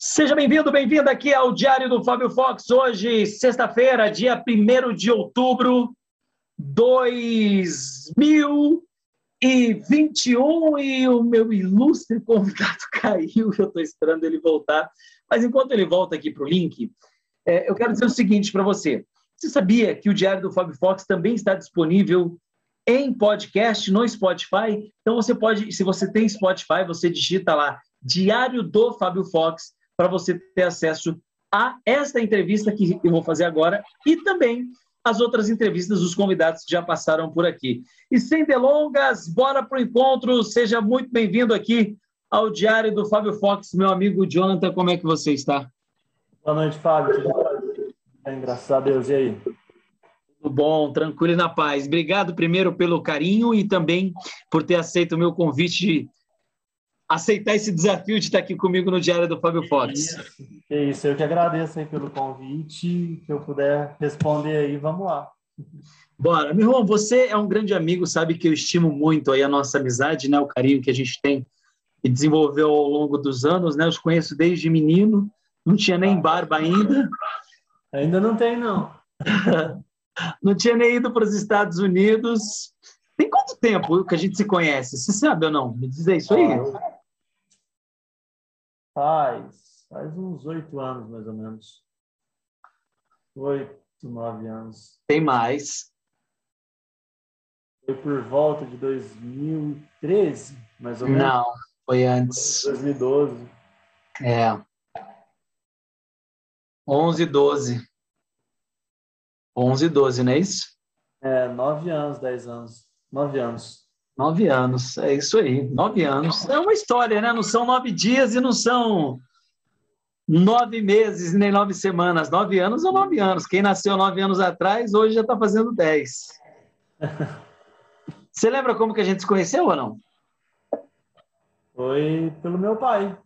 Seja bem-vindo, bem-vinda aqui ao Diário do Fábio Fox. Hoje, sexta-feira, dia 1 de outubro de 2021 e o meu ilustre convidado caiu. Eu estou esperando ele voltar. Mas enquanto ele volta aqui para o link, é, eu quero dizer o seguinte para você. Você sabia que o Diário do Fábio Fox também está disponível em podcast no Spotify? Então você pode, se você tem Spotify, você digita lá Diário do Fábio Fox para você ter acesso a esta entrevista que eu vou fazer agora e também as outras entrevistas dos convidados que já passaram por aqui. E sem delongas, bora para o encontro. Seja muito bem-vindo aqui ao Diário do Fábio Fox, meu amigo Jonathan. Como é que você está? Boa noite, Fábio. Bem? Graças a Deus. E aí? Tudo bom, tranquilo e na paz. Obrigado primeiro pelo carinho e também por ter aceito o meu convite aceitar esse desafio de estar aqui comigo no Diário do Fábio Fox. É isso. eu que agradeço aí pelo convite, que eu puder responder aí, vamos lá. Bora. Meu irmão, você é um grande amigo, sabe que eu estimo muito aí a nossa amizade, né, o carinho que a gente tem e desenvolveu ao longo dos anos, né, eu os conheço desde menino, não tinha nem barba ainda. Ainda não tem, não. não tinha nem ido para os Estados Unidos. Tem quanto tempo que a gente se conhece? Você sabe ou não? Me diz isso aí. Ah, Faz, faz uns oito anos, mais ou menos. Oito, nove anos. Tem mais. Foi por volta de 2013, mais ou menos. Não, foi antes. 2012. É. 11, 12. 11, 12, não é isso? É, nove anos, dez anos. Nove anos. Nove anos, é isso aí, nove anos. É uma história, né? Não são nove dias e não são nove meses nem nove semanas. Nove anos ou nove anos. Quem nasceu nove anos atrás, hoje já está fazendo dez. Você lembra como que a gente se conheceu ou não? Foi pelo meu pai.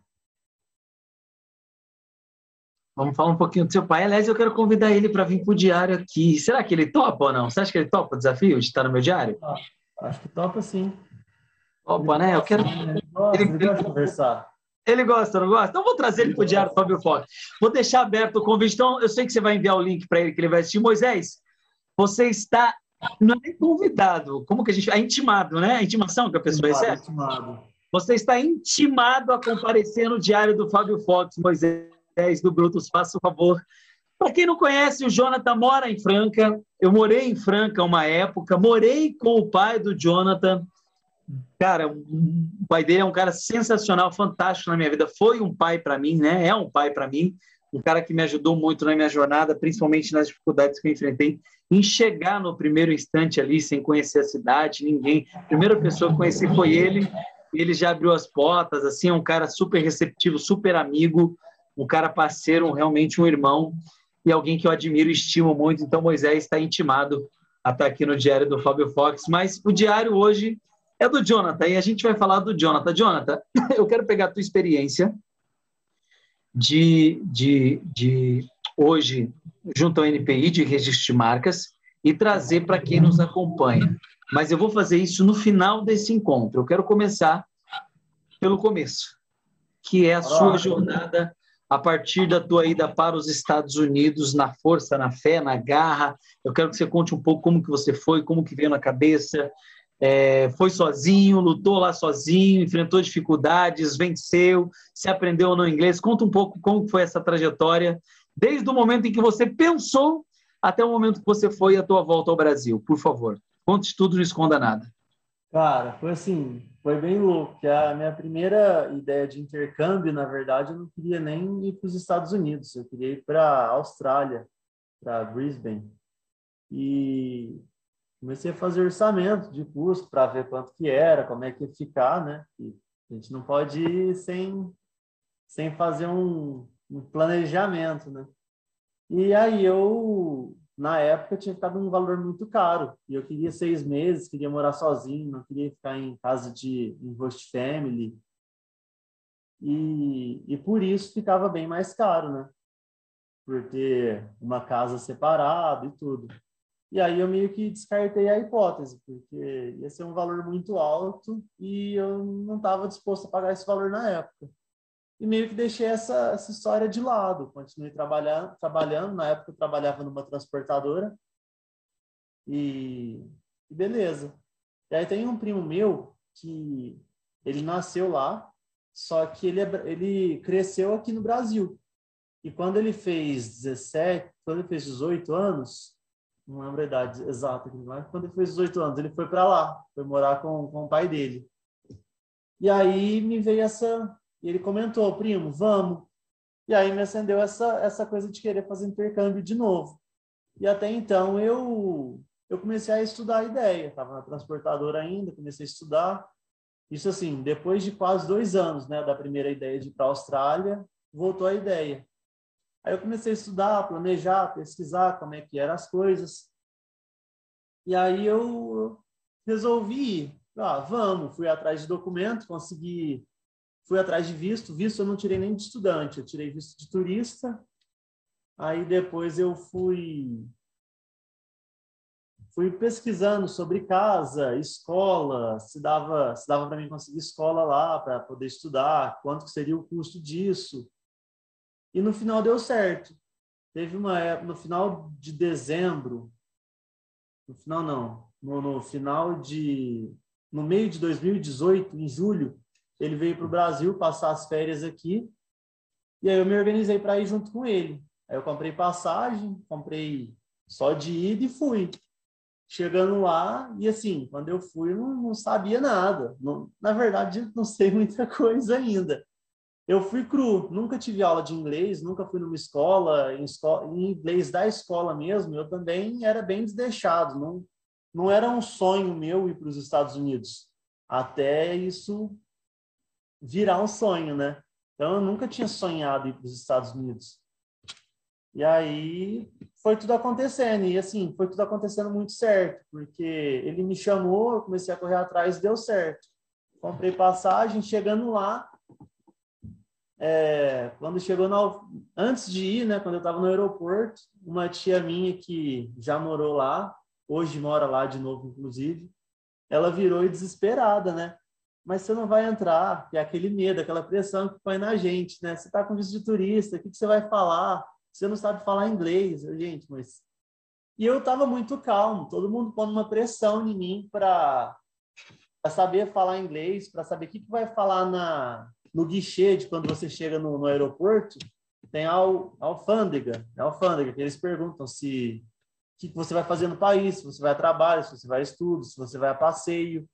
Vamos falar um pouquinho do seu pai. Aliás, eu quero convidar ele para vir para o diário aqui. Será que ele topa ou não? Você acha que ele topa o desafio de estar no meu diário? Ah. Acho que topa sim. Opa, né? Eu quero. Ele gosta, ele gosta de conversar. Ele gosta, não gosta? Então vou trazer ele para o Diário Fábio Fox. Vou deixar aberto o convite. Então, eu sei que você vai enviar o link para ele que ele vai assistir. Moisés, você está. Não é convidado, como que a gente. É intimado, né? A intimação que a pessoa intimado, recebe. Intimado. Você está intimado a comparecer no Diário do Fábio Fox, Moisés do Brutus. Faça o favor para quem não conhece, o Jonathan mora em Franca. Eu morei em Franca uma época, morei com o pai do Jonathan. Cara, o pai dele é um cara sensacional, fantástico na minha vida. Foi um pai para mim, né? É um pai para mim. Um cara que me ajudou muito na minha jornada, principalmente nas dificuldades que eu enfrentei, em chegar no primeiro instante ali, sem conhecer a cidade, ninguém. A primeira pessoa que conheci foi ele. Ele já abriu as portas, assim, é um cara super receptivo, super amigo, um cara parceiro, realmente um irmão e alguém que eu admiro e estimo muito. Então, Moisés está intimado a estar aqui no Diário do Fábio Fox. Mas o diário hoje é do Jonathan e a gente vai falar do Jonathan. Jonathan, eu quero pegar a tua experiência de, de, de hoje, junto ao NPI, de registro de marcas, e trazer para quem nos acompanha. Mas eu vou fazer isso no final desse encontro. Eu quero começar pelo começo, que é a sua jornada a partir da tua ida para os Estados Unidos, na força, na fé, na garra. Eu quero que você conte um pouco como que você foi, como que veio na cabeça. É, foi sozinho, lutou lá sozinho, enfrentou dificuldades, venceu, se aprendeu no inglês. Conta um pouco como foi essa trajetória, desde o momento em que você pensou até o momento que você foi a tua volta ao Brasil. Por favor, conte tudo, não esconda nada. Cara, foi assim, foi bem louco. Que a minha primeira ideia de intercâmbio, na verdade, eu não queria nem ir para os Estados Unidos, eu queria ir para a Austrália, para Brisbane. E comecei a fazer orçamento de custo para ver quanto que era, como é que ia ficar, né? E a gente não pode ir sem, sem fazer um, um planejamento, né? E aí eu na época tinha ficado um valor muito caro e eu queria seis meses, queria morar sozinho, não queria ficar em casa de em host family e, e por isso ficava bem mais caro, né? Por ter uma casa separada e tudo. E aí eu meio que descartei a hipótese, porque ia ser um valor muito alto e eu não estava disposto a pagar esse valor na época. E meio que deixei essa, essa história de lado. Continuei trabalhando, trabalhando. Na época eu trabalhava numa transportadora e, e beleza. E aí tem um primo meu que ele nasceu lá, só que ele, é, ele cresceu aqui no Brasil. E quando ele fez 17, quando ele fez 18 anos, não lembro a idade exata, mas quando ele fez 18 anos, ele foi para lá, foi morar com, com o pai dele. E aí me veio essa. Ele comentou, primo, vamos. E aí me acendeu essa, essa coisa de querer fazer intercâmbio de novo. E até então eu, eu comecei a estudar a ideia. Estava na transportadora ainda, comecei a estudar. Isso assim, depois de quase dois anos né, da primeira ideia de ir para a Austrália, voltou a ideia. Aí eu comecei a estudar, planejar, pesquisar como é que eram as coisas. E aí eu resolvi ir. Ah, vamos, fui atrás de documento, consegui, fui atrás de visto. Visto eu não tirei nem de estudante, eu tirei visto de turista. Aí depois eu fui fui pesquisando sobre casa, escola, se dava se dava para mim conseguir escola lá para poder estudar, quanto seria o custo disso. E no final deu certo. Teve uma época, no final de dezembro, no final não, no, no final de, no meio de 2018, em julho, ele veio para o Brasil passar as férias aqui. E aí eu me organizei para ir junto com ele. Aí eu comprei passagem, comprei só de ida e fui. Chegando lá, e assim, quando eu fui, eu não, não sabia nada. Não, na verdade, não sei muita coisa ainda eu fui cru, nunca tive aula de inglês, nunca fui numa escola, em, escola, em inglês da escola mesmo, eu também era bem desdeixado, não, não era um sonho meu ir para os Estados Unidos, até isso virar um sonho, né? Então eu nunca tinha sonhado ir para os Estados Unidos. E aí foi tudo acontecendo, e assim, foi tudo acontecendo muito certo, porque ele me chamou, eu comecei a correr atrás, deu certo. Comprei passagem, chegando lá, é, quando chegou na, antes de ir, né, quando eu estava no aeroporto, uma tia minha que já morou lá, hoje mora lá de novo, inclusive, ela virou desesperada, né? Mas você não vai entrar, é aquele medo, aquela pressão que põe na gente, né? Você está com visto de turista, o que, que você vai falar? Você não sabe falar inglês, gente, mas e eu estava muito calmo, todo mundo pondo uma pressão em mim para saber falar inglês, para saber o que, que vai falar na, no guichê de quando você chega no, no aeroporto, tem a, alfândega, a alfândega, que eles perguntam se o que, que você vai fazer no país, se você vai a trabalho, se você vai a estudo, se você vai a passeio,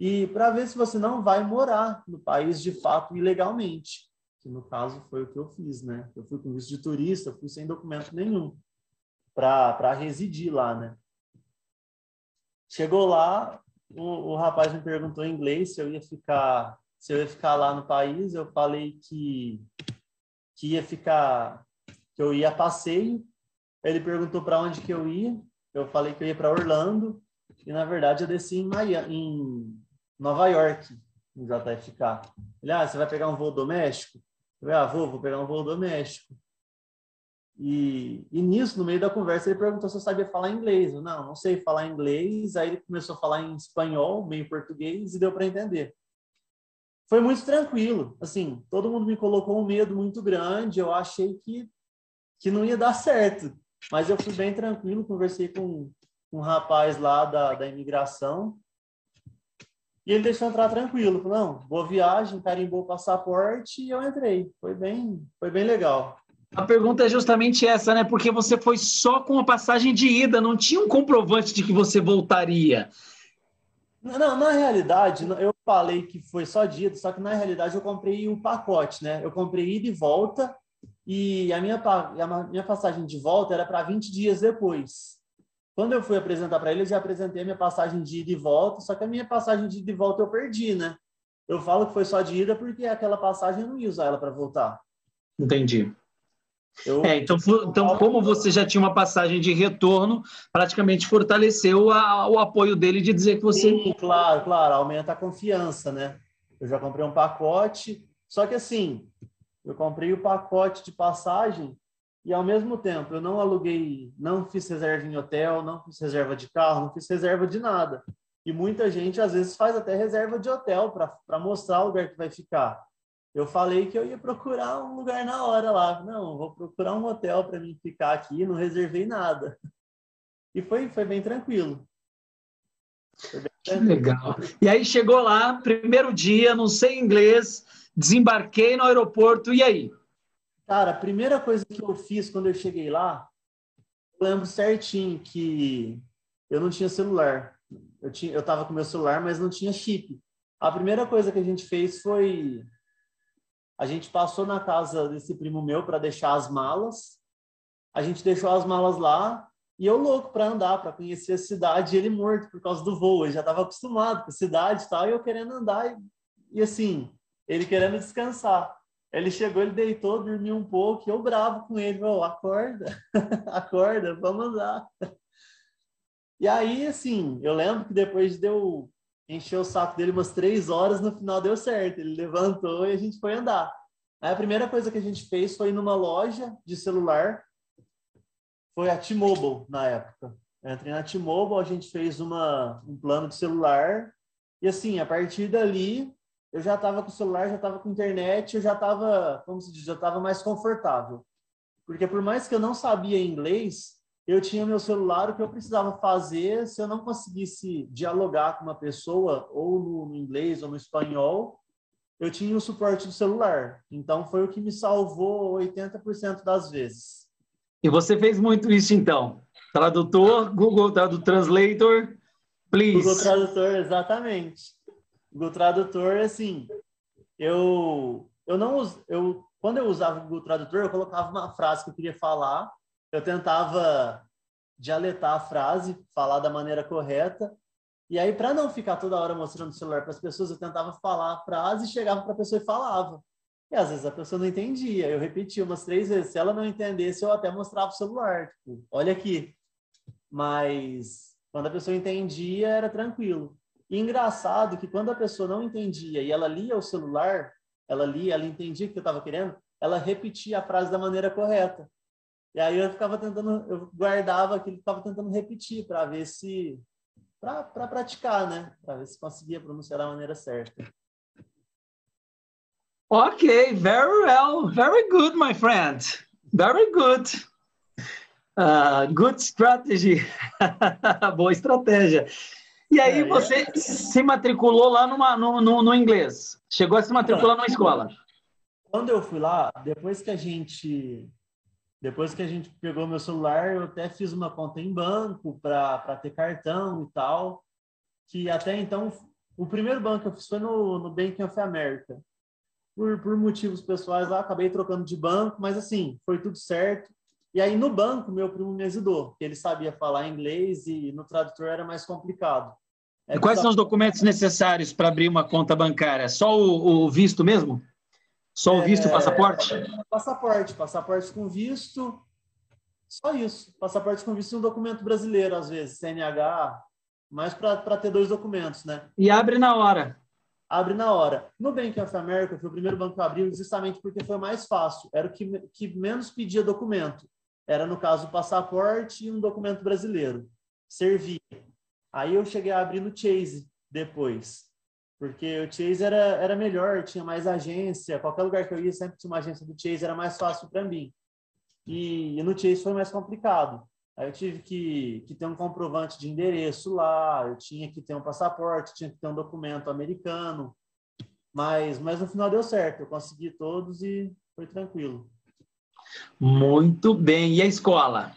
e para ver se você não vai morar no país de fato ilegalmente, que no caso foi o que eu fiz, né? Eu fui com visto de turista, fui sem documento nenhum para residir lá, né? Chegou lá, o, o rapaz me perguntou em inglês se eu ia ficar se eu ia ficar lá no país, eu falei que, que ia ficar, que eu ia passeio. Ele perguntou para onde que eu ia, eu falei que eu ia para Orlando, e na verdade eu desci em, Miami, em Nova York, no JFK. Ele, ah, você vai pegar um voo doméstico? Eu ah, vou, vou pegar um voo doméstico. E, e, nisso, no meio da conversa, ele perguntou se eu sabia falar inglês. Eu, não, não sei falar inglês. Aí ele começou a falar em espanhol, meio português, e deu para entender foi muito tranquilo. Assim, todo mundo me colocou um medo muito grande. Eu achei que, que não ia dar certo. Mas eu fui bem tranquilo, conversei com um rapaz lá da, da imigração. E ele deixou entrar tranquilo. Falou, não, boa viagem, carimbou o passaporte e eu entrei. Foi bem, foi bem legal. A pergunta é justamente essa, né? Porque você foi só com a passagem de ida, não tinha um comprovante de que você voltaria. Não, na realidade, eu falei que foi só dia, só que na realidade eu comprei o pacote, né? Eu comprei ida e volta e a minha, a minha passagem de volta era para 20 dias depois. Quando eu fui apresentar para eles, eu apresentei a minha passagem de ida e volta, só que a minha passagem de ida e volta eu perdi, né? Eu falo que foi só de ida porque aquela passagem eu não ia usar ela para voltar. Entendi. Eu... É, então, então, como você já tinha uma passagem de retorno, praticamente fortaleceu a, o apoio dele de dizer que você. Sim, claro, claro, aumenta a confiança, né? Eu já comprei um pacote, só que assim, eu comprei o pacote de passagem e ao mesmo tempo eu não aluguei, não fiz reserva em hotel, não fiz reserva de carro, não fiz reserva de nada. E muita gente às vezes faz até reserva de hotel para mostrar o lugar que vai ficar. eu falei que eu ia procurar um lugar na hora lá. Não, vou procurar um hotel para mim ficar aqui, não reservei nada. E foi, foi bem tranquilo. Foi bem que legal. E aí chegou lá, primeiro dia, não sei inglês, desembarquei no aeroporto, e aí? Cara, a primeira coisa que eu fiz quando eu cheguei lá, eu lembro certinho que eu não tinha celular. Eu, tinha, eu tava com meu celular, mas não tinha chip. A primeira coisa que a gente fez foi a gente passou na casa desse primo meu para deixar as malas. A gente deixou as malas lá e eu louco para andar, para conhecer a cidade, ele morto por causa do voo. Eu já estava acostumado com a cidade e tal, e eu querendo andar. E, e assim, ele querendo descansar. Ele chegou, ele deitou, dormiu um pouco, e eu bravo com ele, oh, acorda, acorda, vamos andar. E aí, assim, eu lembro que depois deu encheu o saco dele umas três horas, no final deu certo. Ele levantou e a gente foi andar. Aí a primeira coisa que a gente fez foi numa loja de celular, foi a T-Mobile na época. Eu entrei na T-Mobile, a gente fez uma, um plano de celular, e assim, a partir dali, eu já estava com o celular, já estava com internet, eu já estava, como se diz, eu estava mais confortável. Porque por mais que eu não sabia inglês, eu tinha meu celular, o que eu precisava fazer, se eu não conseguisse dialogar com uma pessoa, ou no, no inglês ou no espanhol, eu tinha o suporte do celular. Então, foi o que me salvou 80% das vezes. E você fez muito isso, então? Tradutor, Google Translator, please. Google Tradutor, exatamente. Google Tradutor, assim, eu, eu não eu quando eu usava o Google Tradutor, eu colocava uma frase que eu queria falar eu tentava dialetar a frase, falar da maneira correta. E aí, para não ficar toda hora mostrando o celular para as pessoas, eu tentava falar a frase, chegava para a pessoa e falava. E às vezes a pessoa não entendia. Eu repetia umas três vezes. Se ela não entendesse, eu até mostrava o celular. Tipo, olha aqui. Mas quando a pessoa entendia, era tranquilo. E engraçado que quando a pessoa não entendia e ela lia o celular, ela lia, ela entendia o que eu estava querendo, ela repetia a frase da maneira correta. E aí eu ficava tentando, eu guardava aquilo, ficava tentando repetir para ver se, para pra praticar, né? Para ver se conseguia pronunciar da maneira certa. Ok, very well, very good, my friend, very good. Uh, good strategy, boa estratégia. E aí é, você é... se matriculou lá numa, no, no, no, inglês? Chegou a se matricular numa escola? Quando eu fui lá, depois que a gente depois que a gente pegou meu celular, eu até fiz uma conta em banco para ter cartão e tal. Que até então, o primeiro banco que eu fiz foi no, no Bank of America. Por, por motivos pessoais lá, acabei trocando de banco, mas assim, foi tudo certo. E aí no banco, meu primo me ajudou, ele sabia falar inglês e no tradutor era mais complicado. É quais só... são os documentos necessários para abrir uma conta bancária? Só o, o visto mesmo? Só o visto e é, passaporte? Passaporte, passaporte com visto. Só isso. Passaporte com visto e um documento brasileiro, às vezes, CNH, mais para ter dois documentos, né? E abre na hora. Abre na hora. No Bank of America, foi o primeiro banco que abriu justamente porque foi mais fácil. Era o que, que menos pedia documento. Era, no caso, o passaporte e um documento brasileiro. Servia. Aí eu cheguei a abrir no Chase depois porque o Chase era, era melhor, tinha mais agência, qualquer lugar que eu ia sempre tinha uma agência do Chase, era mais fácil para mim. E, e, no Chase foi mais complicado. Aí eu tive que, que ter um comprovante de endereço lá, eu tinha que ter um passaporte, tinha que ter um documento americano, mas, mas no final deu certo, eu consegui todos e foi tranquilo. Muito bem. E a escola?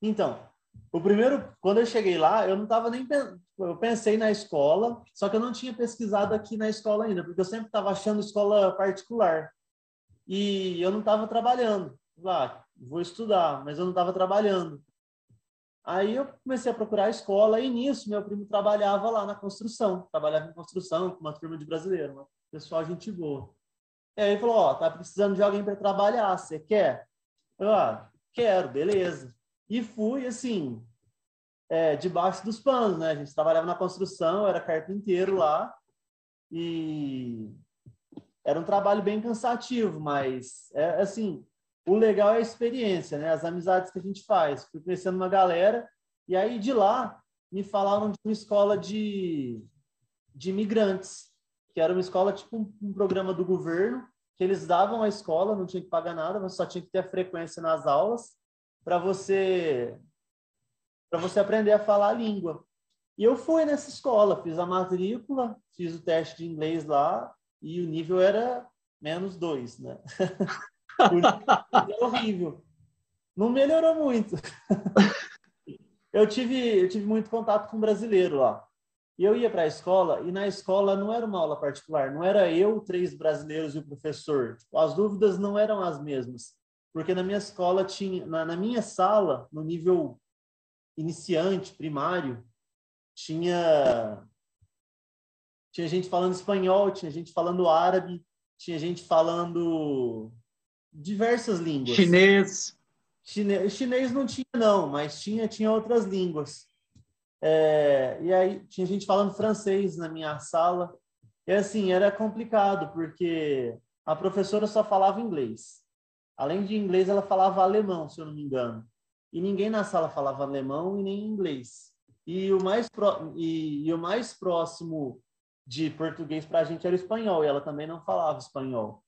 Então, o primeiro, quando eu cheguei lá, eu não estava nem eu pensei na escola, só que eu não tinha pesquisado aqui na escola ainda, porque eu sempre estava achando escola particular. E eu não estava trabalhando. Lá, ah, vou estudar, mas eu não estava trabalhando. Aí eu comecei a procurar a escola e nisso meu primo trabalhava lá na construção, trabalhava em construção com uma turma de brasileiro, uma pessoal gente boa. E aí ele falou, ó, oh, tá precisando de alguém para trabalhar, você quer? Eu, ah, quero, beleza. E fui, assim, é, debaixo dos panos, né? A gente trabalhava na construção, era carpinteiro lá, e era um trabalho bem cansativo, mas, é assim, o legal é a experiência, né? As amizades que a gente faz. Fui conhecendo uma galera, e aí de lá me falaram de uma escola de, de imigrantes. que era uma escola tipo um, um programa do governo, que eles davam a escola, não tinha que pagar nada, mas só tinha que ter a frequência nas aulas para você para você aprender a falar a língua. E eu fui nessa escola, fiz a matrícula, fiz o teste de inglês lá e o nível era menos dois, né? é horrível. Não melhorou muito. eu tive eu tive muito contato com brasileiro lá. E eu ia para a escola, e na escola não era uma aula particular, não era eu, três brasileiros e o professor. As dúvidas não eram as mesmas. Porque na minha escola tinha, na, na minha sala, no nível iniciante, primário, tinha tinha gente falando espanhol, tinha gente falando árabe, tinha gente falando diversas línguas. Chinês. Chine... Chinês não tinha não, mas tinha tinha outras línguas. É... e aí tinha gente falando francês na minha sala. E assim, era complicado porque a professora só falava inglês. Além de inglês, ela falava alemão, se eu não me engano. E ninguém na sala falava alemão e nem inglês. E o mais, pro... e, e o mais próximo de português para a gente era espanhol, e ela também não falava espanhol.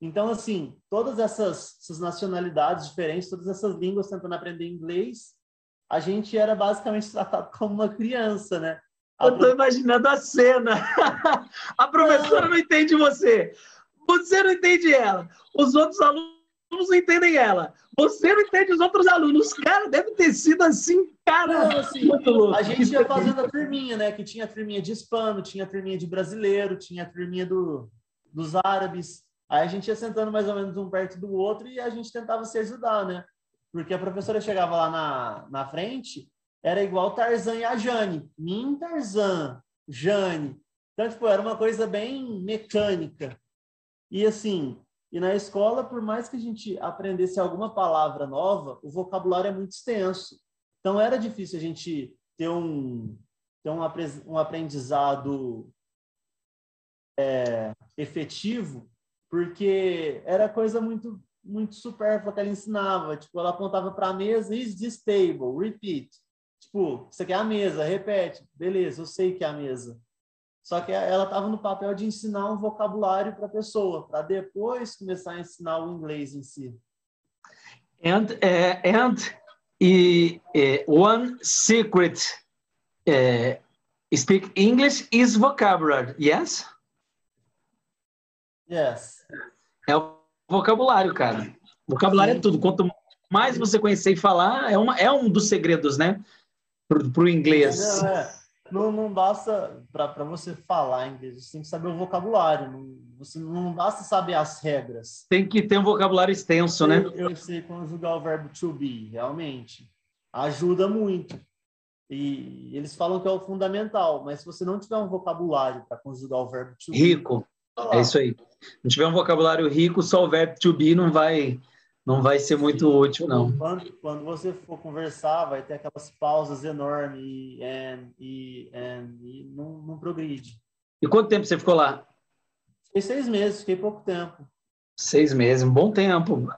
Então, assim, todas essas, essas nacionalidades diferentes, todas essas línguas tentando aprender inglês, a gente era basicamente tratado como uma criança, né? A Eu estou imaginando a cena. a professora não. não entende você. Você não entende ela. Os outros alunos alunos não entendem ela. Você não entende os outros alunos. Cara, deve ter sido assim, cara. Não, assim, muito louco. A gente ia fazendo a turminha, né? Que tinha a turminha de hispano, tinha a turminha de brasileiro, tinha a turminha do, dos árabes. Aí a gente ia sentando mais ou menos um perto do outro e a gente tentava se ajudar, né? Porque a professora chegava lá na, na frente, era igual Tarzan e a Jane. Mim, Tarzan, Jane. Então, tipo, era uma coisa bem mecânica. E assim, e na escola, por mais que a gente aprendesse alguma palavra nova, o vocabulário é muito extenso. Então era difícil a gente ter um, ter um, um aprendizado é, efetivo, porque era coisa muito muito supérflua que ela ensinava. Tipo, ela apontava para a mesa, is this table? Repeat. Tipo, isso aqui é a mesa, repete. Beleza, eu sei que é a mesa. Só que ela estava no papel de ensinar um vocabulário para a pessoa, para depois começar a ensinar o inglês em si. And uh, and uh, one secret uh, speak English is vocabulary, yes? Yes. É o vocabulário, cara. Vocabulário é Sim. é tudo. Quanto mais você conhecer e falar, é, uma, é um dos segredos, né? Para o inglês. Não, é não, não basta para você falar inglês, você tem que saber o vocabulário, não, você não basta saber as regras. Tem que ter um vocabulário extenso, eu, né? Eu sei conjugar o verbo to be, realmente. Ajuda muito. E eles falam que é o fundamental, mas se você não tiver um vocabulário para conjugar o verbo to be. Rico. É isso aí. Não tiver um vocabulário rico, só o verbo to be não vai não vai ser muito Sim. útil, não. Quando, quando você for conversar, vai ter aquelas pausas enormes e, e, and, e não, não progride. E quanto tempo você ficou lá? Fiquei seis meses, fiquei pouco tempo. Seis meses, um bom tempo.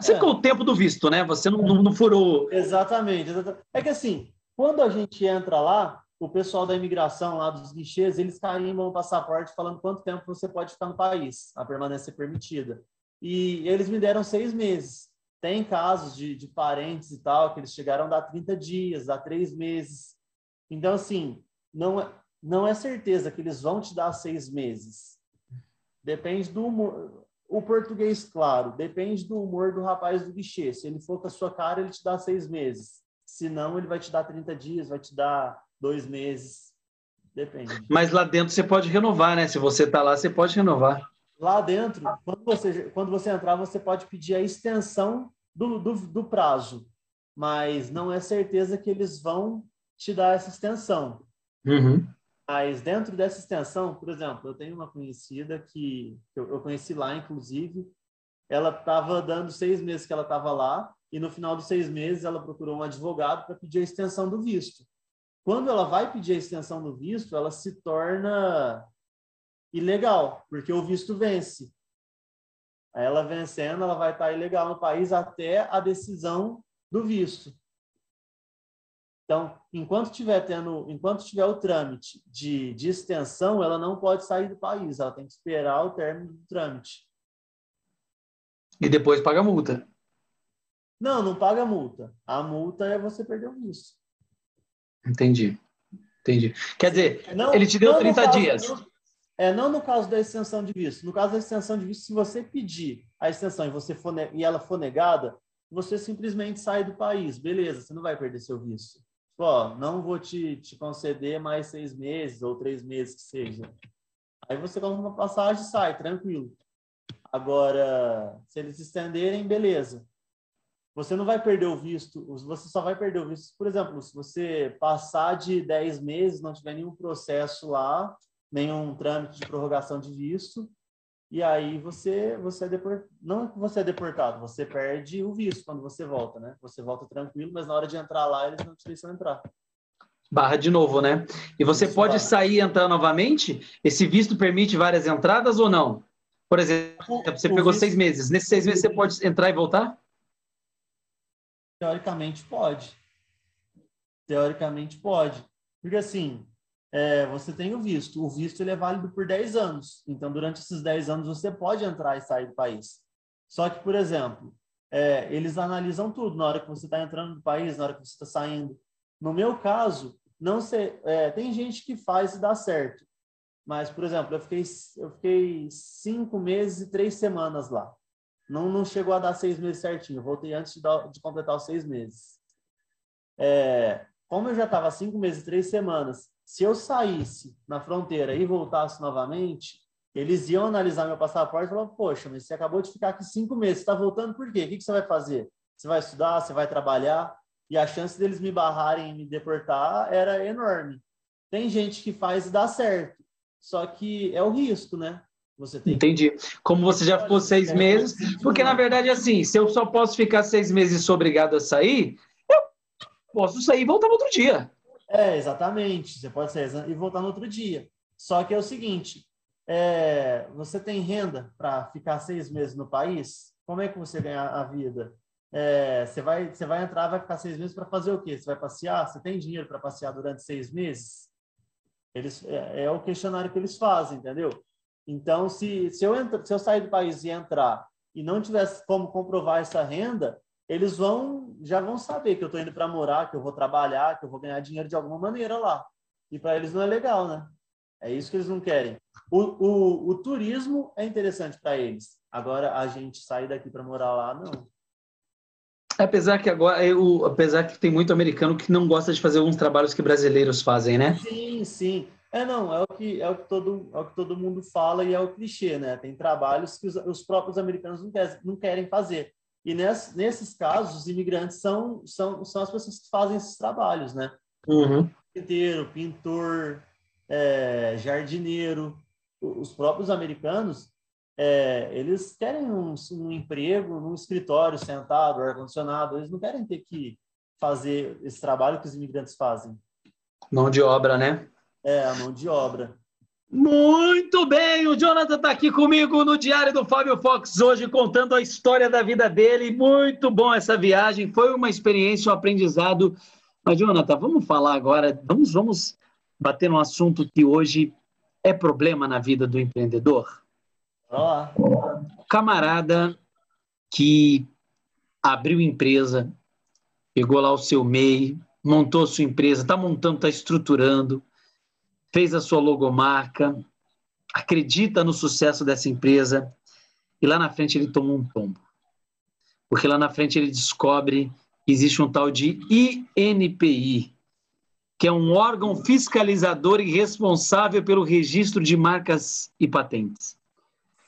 Você é. ficou o tempo do visto, né? Você não, não, não furou. Exatamente, exatamente. É que assim, quando a gente entra lá, o pessoal da imigração lá dos guichês, eles carimbam o passaporte falando quanto tempo você pode ficar no país, a permanência permitida e eles me deram seis meses. Tem casos de, de parentes e tal, que eles chegaram a dar 30 dias, a três meses. Então, assim, não é, não é certeza que eles vão te dar seis meses. Depende do humor. O português, claro, depende do humor do rapaz do guichê. Se ele for com a sua cara, ele te dá seis meses. Se não, ele vai te dar 30 dias, vai te dar dois meses. Depende. Mas lá dentro você pode renovar, né? Se você está lá, você pode renovar. Lá dentro, quando você, quando você entrar, você pode pedir a extensão do, do, do prazo, mas não é certeza que eles vão te dar essa extensão. Uhum. Mas dentro dessa extensão, por exemplo, eu tenho uma conhecida que eu, eu conheci lá, inclusive, ela estava dando seis meses que ela estava lá, e no final dos seis meses ela procurou um advogado para pedir a extensão do visto. Quando ela vai pedir a extensão do visto, ela se torna ilegal, porque o visto vence. Aí ela vencendo, ela vai estar ilegal no país até a decisão do visto. Então, enquanto tiver tendo, enquanto tiver o trâmite de, de extensão, ela não pode sair do país, ela tem que esperar o término do trâmite. E depois paga multa. Não, não paga multa. A multa é você perder o visto. Entendi. Entendi. Quer dizer, não, ele te deu 30 caso, dias. Não, é, não no caso da extensão de visto. No caso da extensão de visto, se você pedir a extensão e, você for, e ela for negada, você simplesmente sai do país. Beleza, você não vai perder seu visto. Ó, não vou te, te conceder mais seis meses ou três meses que seja. Aí você compra uma passagem e sai, tranquilo. Agora, se eles estenderem, beleza. Você não vai perder o visto, você só vai perder o visto, por exemplo, se você passar de 10 meses, não tiver nenhum processo lá, nenhum trâmite de prorrogação de visto, e aí você você é deportado. Não que você é deportado, você perde o visto quando você volta, né? Você volta tranquilo, mas na hora de entrar lá, eles não te deixam entrar. Barra de novo, né? E você Isso pode barra. sair e entrar novamente? Esse visto permite várias entradas ou não? Por exemplo, você o pegou visto... seis meses. Nesses seis meses você pode entrar e voltar? Teoricamente pode. Teoricamente pode. Porque assim, é, você tem o visto. O visto ele é válido por 10 anos. Então, durante esses 10 anos, você pode entrar e sair do país. Só que, por exemplo, é, eles analisam tudo na hora que você está entrando no país, na hora que você está saindo. No meu caso, não sei, é, tem gente que faz e dá certo. Mas, por exemplo, eu fiquei, eu fiquei cinco meses e três semanas lá. Não, não chegou a dar seis meses certinho. Voltei antes de, dar, de completar os seis meses. É, como eu já estava cinco meses e três semanas se eu saísse na fronteira e voltasse novamente, eles iam analisar meu passaporte e falar, poxa, mas você acabou de ficar aqui cinco meses, está voltando por quê? O que, você vai fazer? Você vai estudar? Você vai trabalhar? E a chance deles me barrarem e me deportar era enorme. Tem gente que faz e dá certo, só que é o risco, né? Você tem Entendi. Como você já ficou seis é, meses, porque na verdade, assim, se eu só posso ficar seis meses e sou obrigado a sair, eu posso sair e voltar no outro dia. É, exatamente. Você pode sair e voltar no outro dia. Só que é o seguinte: é, você tem renda para ficar seis meses no país? Como é que você ganha a vida? É, você, vai, você vai entrar, vai ficar seis meses para fazer o quê? Você vai passear? Você tem dinheiro para passear durante seis meses? Eles, é, é, o questionário que eles fazem, entendeu? Então, se, se, eu, entra, se eu sair do país e entrar e não tivesse como comprovar essa renda, eles vão já vão saber que eu estou indo para morar, que eu vou trabalhar, que eu vou ganhar dinheiro de alguma maneira lá. E para eles não é legal, né? É isso que eles não querem. O, o, o turismo é interessante para eles. Agora, a gente sair daqui para morar lá, não. Apesar que agora, eu, apesar que tem muito americano que não gosta de fazer alguns trabalhos que brasileiros fazem, né? Sim, sim. É não, é o que é o que todo é o que todo mundo fala e é o clichê, né? Tem trabalhos que os, os próprios americanos não querem, não querem fazer. E ness, nesses casos, os imigrantes são, são, são as pessoas que fazem esses trabalhos, né? Uhum. Pinteiro, pintor, é, jardineiro. Os próprios americanos, é, eles querem um, um emprego num escritório sentado, ar-condicionado. Eles não querem ter que fazer esse trabalho que os imigrantes fazem. Mão de obra, né? É, a mão de obra. Muito bem, o Jonathan está aqui comigo no Diário do Fábio Fox hoje, contando a história da vida dele. Muito bom essa viagem, foi uma experiência, um aprendizado. Mas, Jonathan, vamos falar agora, vamos, vamos bater num assunto que hoje é problema na vida do empreendedor. Olá. Camarada que abriu empresa, pegou lá o seu MEI, montou sua empresa, está montando, está estruturando fez a sua logomarca, acredita no sucesso dessa empresa e lá na frente ele toma um tombo. Porque lá na frente ele descobre que existe um tal de INPI, que é um órgão fiscalizador e responsável pelo registro de marcas e patentes.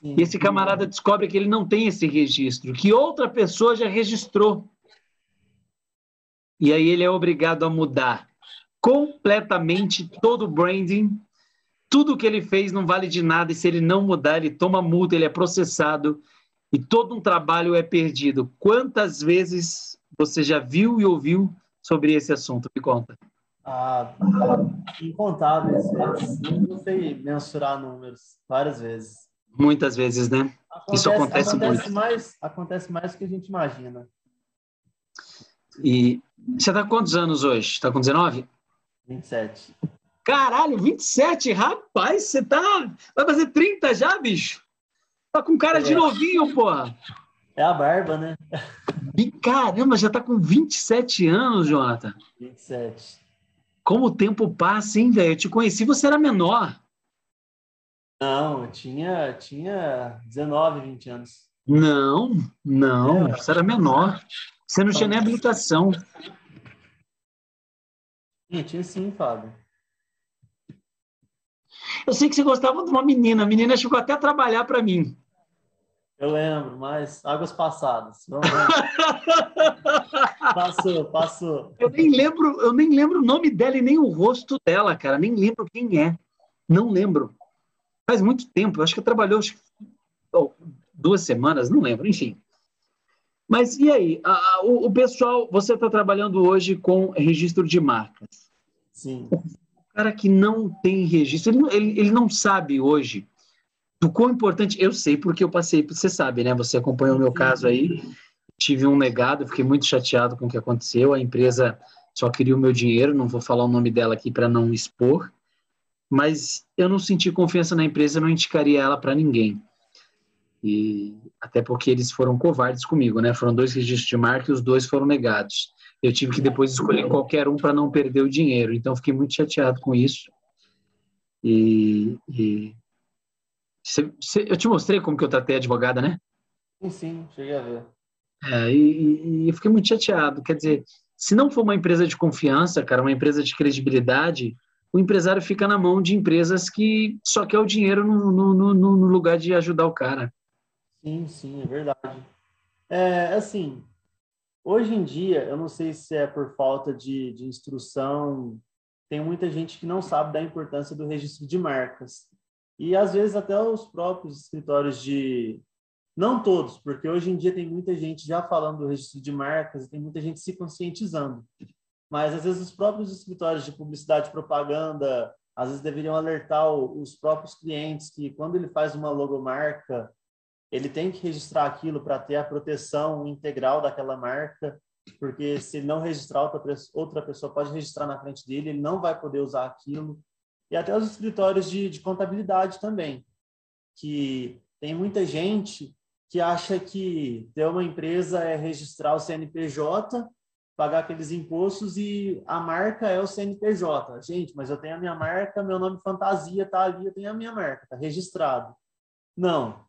E esse camarada descobre que ele não tem esse registro, que outra pessoa já registrou. E aí ele é obrigado a mudar completamente todo o branding. Tudo que ele fez não vale de nada e se ele não mudar, ele toma multa, ele é processado e todo um trabalho é perdido. Quantas vezes você já viu e ouviu sobre esse assunto? Me conta. Ah, incontáveis vezes. Não sei mensurar números. Várias vezes. Muitas vezes, né? Acontece, Isso acontece, acontece muito. Mais, acontece mais do que a gente imagina. E você está com quantos anos hoje? Está com 19? 27. Caralho, 27? Rapaz, você tá. Vai fazer 30 já, bicho? Tá com cara de novinho, porra. É a barba, né? E caramba, já tá com 27 anos, Jonathan. 27. Como o tempo passa, hein, velho? Eu te conheci, você era menor. Não, eu tinha, tinha 19, 20 anos. Não, não, é, você era menor. Você não tinha nem habilitação. Tinha, tinha sim, Fábio. Eu sei que você gostava de uma menina. A menina chegou até a trabalhar para mim. Eu lembro, mas águas passadas. passou, passou. Eu nem lembro, eu nem lembro o nome dela e nem o rosto dela, cara. Nem lembro quem é. Não lembro. Faz muito tempo. Eu acho que trabalhou acho, oh, duas semanas, não lembro. Enfim. Mas e aí? A, o, o, pessoal, você está trabalhando hoje com registro de marcas. Sim. O cara que não tem registro, ele, ele, ele não sabe hoje do quão importante. Eu sei porque eu passei, você sabe, né? Você acompanhou o meu caso aí. Tive um legado, fiquei muito chateado com o que aconteceu. A empresa só queria o meu dinheiro, não vou falar o nome dela aqui para não expor. Mas eu não senti confiança na empresa, não indicaria ela para ninguém. E até porque eles foram covardes comigo, né? Foram dois registros de marca e os dois foram negados. Eu tive que depois escolher qualquer um para não perder o dinheiro. Então fiquei muito chateado com isso. E, e Cê, cê, eu te mostrei como que eu tratei a advogada, né? Sim, sim, cheguei a ver. É, e, e, eu fiquei muito chateado. Quer dizer, se não for uma empresa de confiança, cara, uma empresa de credibilidade, o empresário fica na mão de empresas que só quer o dinheiro no, no, no, no lugar de ajudar o cara. Sim, sim, é verdade. É, assim, hoje em dia, eu não sei se é por falta de, de instrução, tem muita gente que não sabe da importância do registro de marcas. E às vezes até os próprios escritórios de. Não todos, porque hoje em dia tem muita gente já falando do registro de marcas e tem muita gente se conscientizando. Mas às vezes os próprios escritórios de publicidade e propaganda, às vezes deveriam alertar os próprios clientes que quando ele faz uma logomarca, ele tem que registrar aquilo para ter a proteção integral daquela marca, porque se ele não registrar, outra pessoa pode registrar na frente dele, ele não vai poder usar aquilo e até os escritórios de, de contabilidade também, que tem muita gente que acha que ter uma empresa é registrar o CNPJ, pagar aqueles impostos e a marca é o CNPJ. Gente, mas eu tenho a minha marca, meu nome fantasia tá ali, eu tenho a minha marca, tá registrado. Não.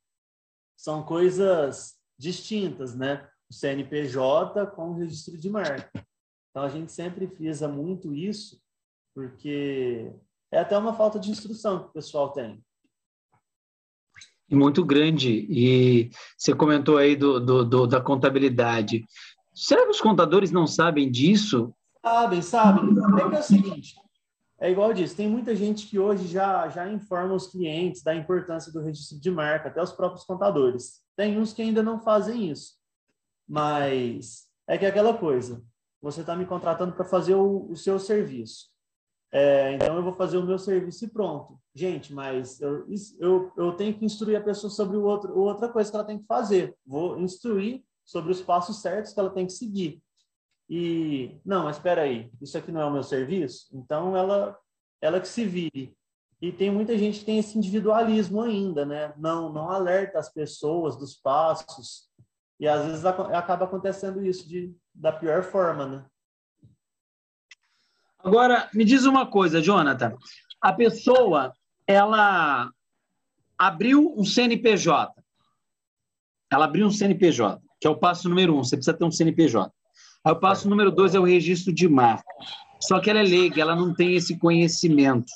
São coisas distintas, né? O CNPJ com o registro de marca. Então a gente sempre frisa muito isso, porque é até uma falta de instrução que o pessoal tem. Muito grande. E você comentou aí do, do, do, da contabilidade. Será que os contadores não sabem disso? Sabem, sabem. É é o seguinte, é igual eu disse, tem muita gente que hoje já, já informa os clientes da importância do registro de marca, até os próprios contadores. Tem uns que ainda não fazem isso. Mas é que é aquela coisa, você está me contratando para fazer o, o seu serviço. É, então eu vou fazer o meu serviço e pronto. Gente, mas eu, eu, eu tenho que instruir a pessoa sobre o outro, outra coisa que ela tem que fazer. Vou instruir sobre os passos certos que ela tem que seguir. E não, espera aí, isso aqui não é o meu serviço, então ela ela que se vire. E tem muita gente que tem esse individualismo ainda, né? Não não alerta as pessoas dos passos. E às vezes acaba acontecendo isso de da pior forma, né? Agora, me diz uma coisa, Jonathan. A pessoa, ela abriu um CNPJ. Ela abriu um CNPJ, que é o passo número um. Você precisa ter um CNPJ. Aí o passo número dois é o registro de marca. Só que ela é leiga, ela não tem esse conhecimento.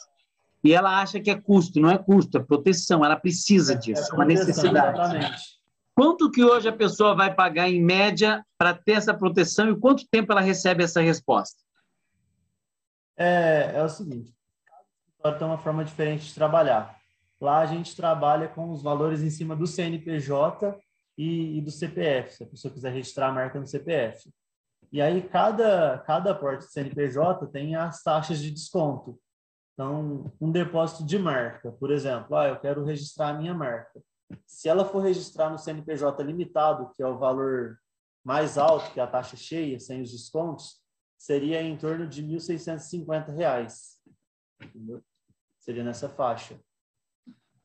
E ela acha que é custo. Não é custo, é proteção. Ela precisa disso, é uma necessidade. Exatamente. Quanto que hoje a pessoa vai pagar em média para ter essa proteção e quanto tempo ela recebe essa resposta? é, é o seguinte: tem uma forma diferente de trabalhar. Lá a gente trabalha com os valores em cima do CNPJ e, e do CPF, se a pessoa quiser registrar a marca no CPF. E aí cada, cada porte de CNPJ tem as taxas de desconto. Então, um depósito de marca, por exemplo, ah, eu quero registrar a minha marca. Se ela for registrar no CNPJ limitado, que é o valor mais alto, que é a taxa cheia, sem os descontos, seria em torno de R$ 1.650. Entendeu? Seria nessa faixa.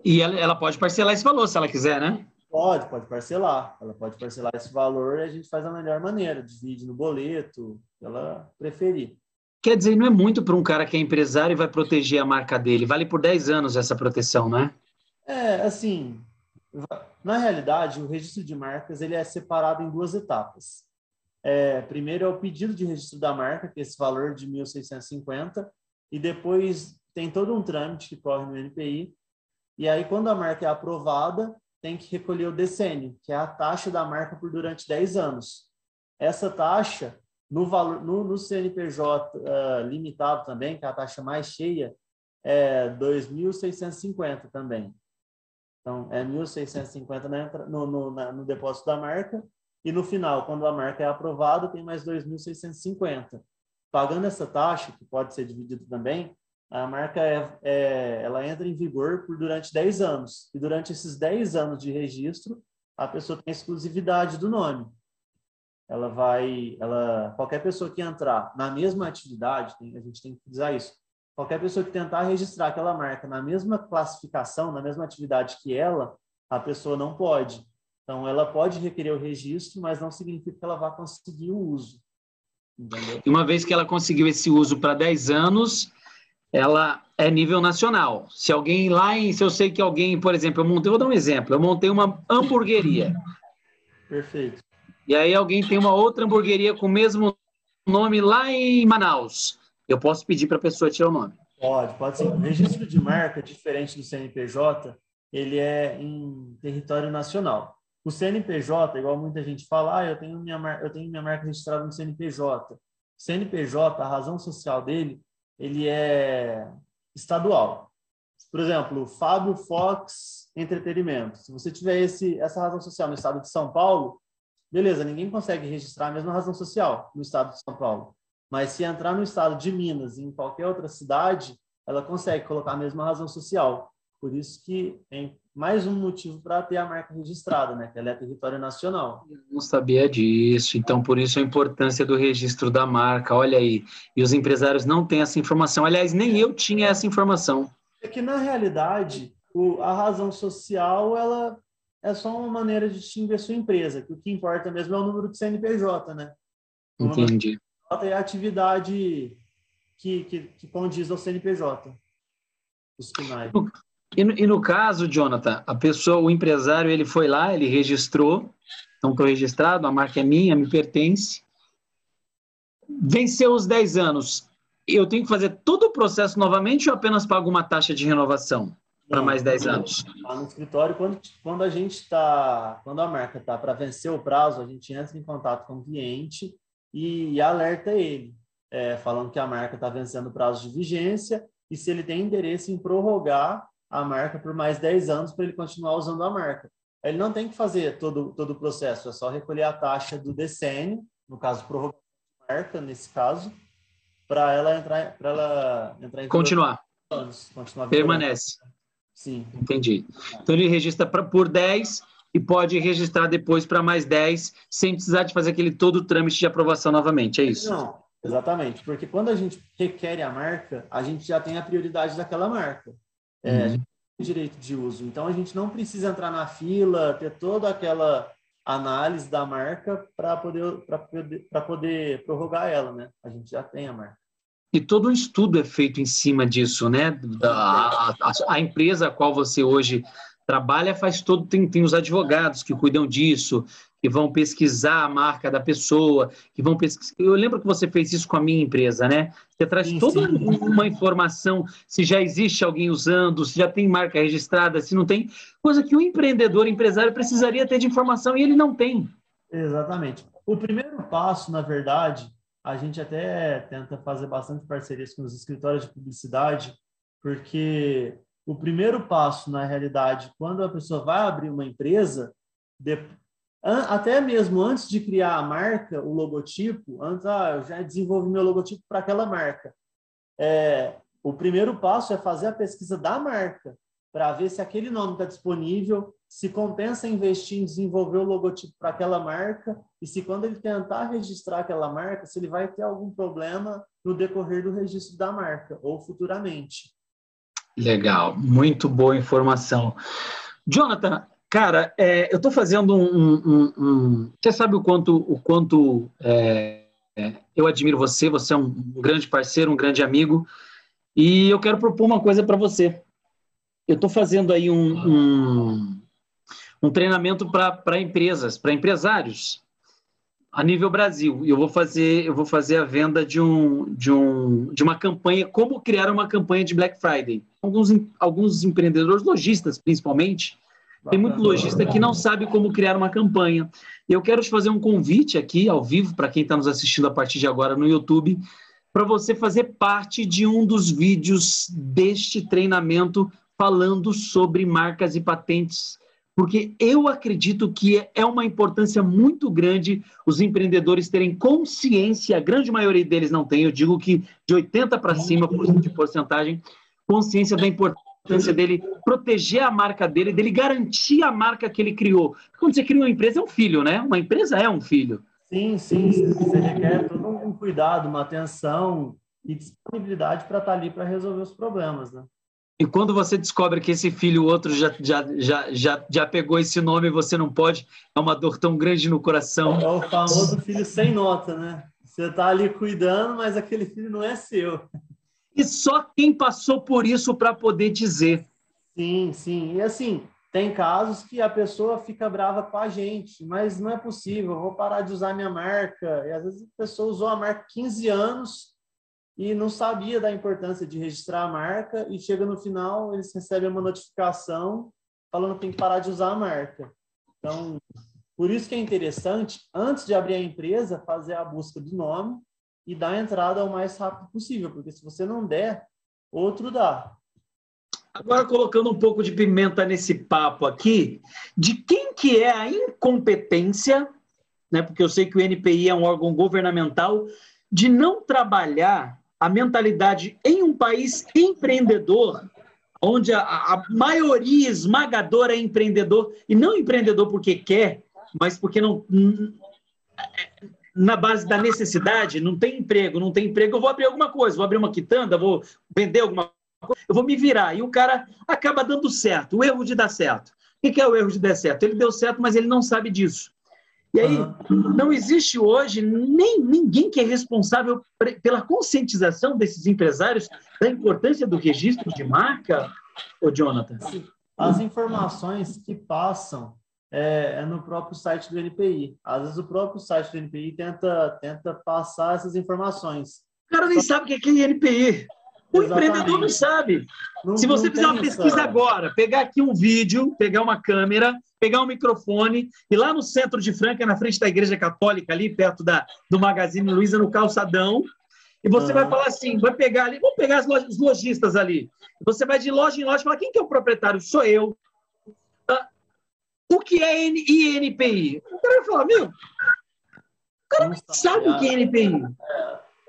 E ela, ela pode parcelar esse valor, se ela quiser, né? Pode, pode parcelar. Ela pode parcelar esse valor e a gente faz da melhor maneira, divide no boleto, ela preferir. Quer dizer, não é muito para um cara que é empresário e vai proteger a marca dele. Vale por 10 anos essa proteção, né? É, assim, na realidade, o registro de marcas ele é separado em duas etapas. É, primeiro é o pedido de registro da marca, que é esse valor de 1.650, e depois tem todo um trâmite que corre no NPI. E aí, quando a marca é aprovada, tem que recolher o decênio, que é a taxa da marca por durante 10 anos. Essa taxa, no, valor, no, no CNPJ uh, ah, limitado também, que é a taxa mais cheia, é 2.650 também. Então, é 1.650 no, no, no depósito da marca, e no final, quando a marca é aprovada, tem mais 2.650. Pagando essa taxa, que pode ser dividida também, a marca é, é, ela entra em vigor por durante 10 anos. E durante esses 10 anos de registro, a pessoa tem exclusividade do nome. Ela vai, ela, qualquer pessoa que entrar na mesma atividade, tem, a gente tem que usar isso. Qualquer pessoa que tentar registrar aquela marca na mesma classificação, na mesma atividade que ela, a pessoa não pode. Então, ela pode requerer o registro, mas não significa que ela vá conseguir o uso. Entendeu? Uma vez que ela conseguiu esse uso para 10 anos, ela é nível nacional. Se alguém lá em, se eu sei que alguém, por exemplo, eu montei, vou dar um exemplo, eu montei uma hamburgueria. Perfeito. E aí alguém tem uma outra hamburgueria com o mesmo nome lá em Manaus. Eu posso pedir para a pessoa tirar o nome. Pode, pode sim. O registro de marca, diferente do CNPJ, ele é em território nacional. O CNPJ, igual muita gente fala, ah, eu tenho minha, eu tenho minha marca registrada no CNPJ. CNPJ, a razão social dele ele é estadual. Por exemplo, Fábio Fox Entretenimento. Se você tiver esse, essa razão social no estado de São Paulo, beleza, ninguém consegue registrar a mesma razão social no estado de São Paulo. Mas se entrar no estado de Minas, em qualquer outra cidade, ela consegue colocar a mesma razão social. Por isso que é mais um motivo para ter a marca registrada, né? Que ela é território nacional. Eu não sabia disso, então por isso a importância do registro da marca. Olha aí, e os empresários não têm essa informação. Aliás, nem eu tinha essa informação. É que na realidade o, a razão social ela é só uma maneira de distinguir a sua empresa. Que o que importa mesmo é o número de CNPJ, né? Entendi. É a atividade que, que, que condiz ao CNPJ. Os finais. E no, e no, caso, Jonathan, a pessoa, o empresário, ele foi lá, ele registrou, então estou registrado, a marca é minha, me pertence. Venceu os 10 anos. Eu tenho que fazer todo o processo novamente ou apenas pago uma taxa de renovação para mais 10 anos? Lá no escritório, quando, quando a gente está, quando a marca está para vencer o prazo, a gente entra em contato com o cliente e, e alerta ele, é, falando que a marca está vencendo o prazo de vigência e se ele tem interesse em prorrogar a marca por mais 10 anos para ele continuar usando a marca. Ele não tem que fazer todo, todo o processo, é só recolher a taxa do decênio, no caso, prorrogação de marca, nesse caso, para ela entrar, para ela entrar em continuar. Anos, continuar Permanece. Sim. Entendi. Então ele registra pra, por 10 e pode registrar depois para mais 10, sem precisar de fazer aquele todo o trâmite de aprovação novamente, é isso? Não, exatamente, porque quando a gente requer a marca, a gente já tem a prioridade daquela marca. É, uhum. direito de uso. Então a gente não precisa entrar na fila, ter toda aquela análise da marca para poder para poder, poder prorrogar ela, né? A gente já tem a marca. E todo um estudo é feito em cima disso, né? Da, a, a, a empresa a qual você hoje trabalha faz todo tem, tem os advogados que cuidam disso, que vão pesquisar a marca da pessoa, que vão pesquisar. Eu lembro que você fez isso com a minha empresa, né? Você traz sim, toda sim. uma informação, se já existe alguém usando, se já tem marca registrada, se não tem, coisa que o empreendedor, empresário precisaria ter de informação e ele não tem. Exatamente. O primeiro passo, na verdade, a gente até tenta fazer bastante parcerias com os escritórios de publicidade, porque o primeiro passo, na realidade, quando a pessoa vai abrir uma empresa, até mesmo antes de criar a marca, o logotipo, antes, ah, eu já desenvolvi meu logotipo para aquela marca. É, o primeiro passo é fazer a pesquisa da marca. para ver se aquele nome está disponível, se compensa investir em desenvolver o logotipo para aquela marca e se quando ele tentar registrar aquela marca, se ele vai ter algum problema no decorrer do registro da marca ou futuramente. Legal, muito boa informação. Jonathan, cara, é, eu estou fazendo um, um, um, Você sabe o quanto, o quanto é, é, eu admiro você, você é um grande parceiro, um grande amigo, e eu quero propor uma coisa para você eu estou fazendo aí um, um, treinamento para empresas, para empresários a nível Brasil. Eu vou fazer, eu vou fazer a venda de, um, de, um, de uma campanha, como criar uma campanha de Black Friday. Alguns, alguns empreendedores, lojistas principalmente, tem muito lojista que não sabe como criar uma campanha. Eu quero te fazer um convite aqui, ao vivo, para quem está nos assistindo a partir de agora no YouTube, para você fazer parte de um dos vídeos deste treinamento falando sobre marcas e patentes, porque eu acredito que é uma importância muito grande os empreendedores terem consciência, a grande maioria deles não tem, eu digo que de 80 para cima de porcentagem, consciência da importância dele proteger a marca dele, dele garantir a marca que ele criou. Quando você cria uma empresa, é um filho, né? Uma empresa é um filho. Sim, sim, você requer todo um cuidado, uma atenção e disponibilidade para estar ali para resolver os problemas, né? E quando você descobre que esse filho outro já, já, já, já, já pegou esse nome e você não pode, é uma dor tão grande no coração. É o famoso filho sem nota, né? Você está ali cuidando, mas aquele filho não é seu. E só quem passou por isso para poder dizer. Sim, sim. E assim, tem casos que a pessoa fica brava com a gente, mas não é possível, vou parar de usar minha marca. E às vezes a pessoa usou a marca 15 anos e não sabia da importância de registrar a marca e chega no final eles recebem uma notificação falando que tem que parar de usar a marca. Então, por isso que é interessante, antes de abrir a empresa, fazer a busca do nome e dar a entrada o mais rápido possível, porque se você não der, outro dá. Agora colocando um pouco de pimenta nesse papo aqui, de quem que é a incompetência, né? Porque eu sei que o NPI é um órgão governamental de não trabalhar a mentalidade em um país empreendedor, onde a, a maioria esmagadora é empreendedor, e não empreendedor porque quer, mas porque não. Na base da necessidade, não tem emprego, não tem emprego, eu vou abrir alguma coisa, vou abrir uma quitanda, vou vender alguma coisa, eu vou me virar. E o cara acaba dando certo, o erro de dar certo. O que é o erro de dar certo? Ele deu certo, mas ele não sabe disso. E aí, não existe hoje nem ninguém que é responsável pela conscientização desses empresários da importância do registro de marca, ô Jonathan? As informações que passam é, é, no próprio site do NPI. Às vezes o próprio site do NPI tenta, tenta passar essas informações. O cara nem Só... sabe o que é NPI. O Exatamente. empreendedor não sabe. Não, Se você fizer uma pesquisa essa... agora, pegar aqui um vídeo, pegar uma câmera, pegar um microfone e lá no centro de Franca, na frente da Igreja Católica, ali perto da, do Magazine Luiza, no calçadão, e você vai falar assim, vai pegar ali, vamos pegar os lojistas ali. Você vai de loja em loja e falar, quem que é o proprietário? Sou eu. Ah, o que é INPI? O cara vai falar, meu, o cara não sabe o que é INPI.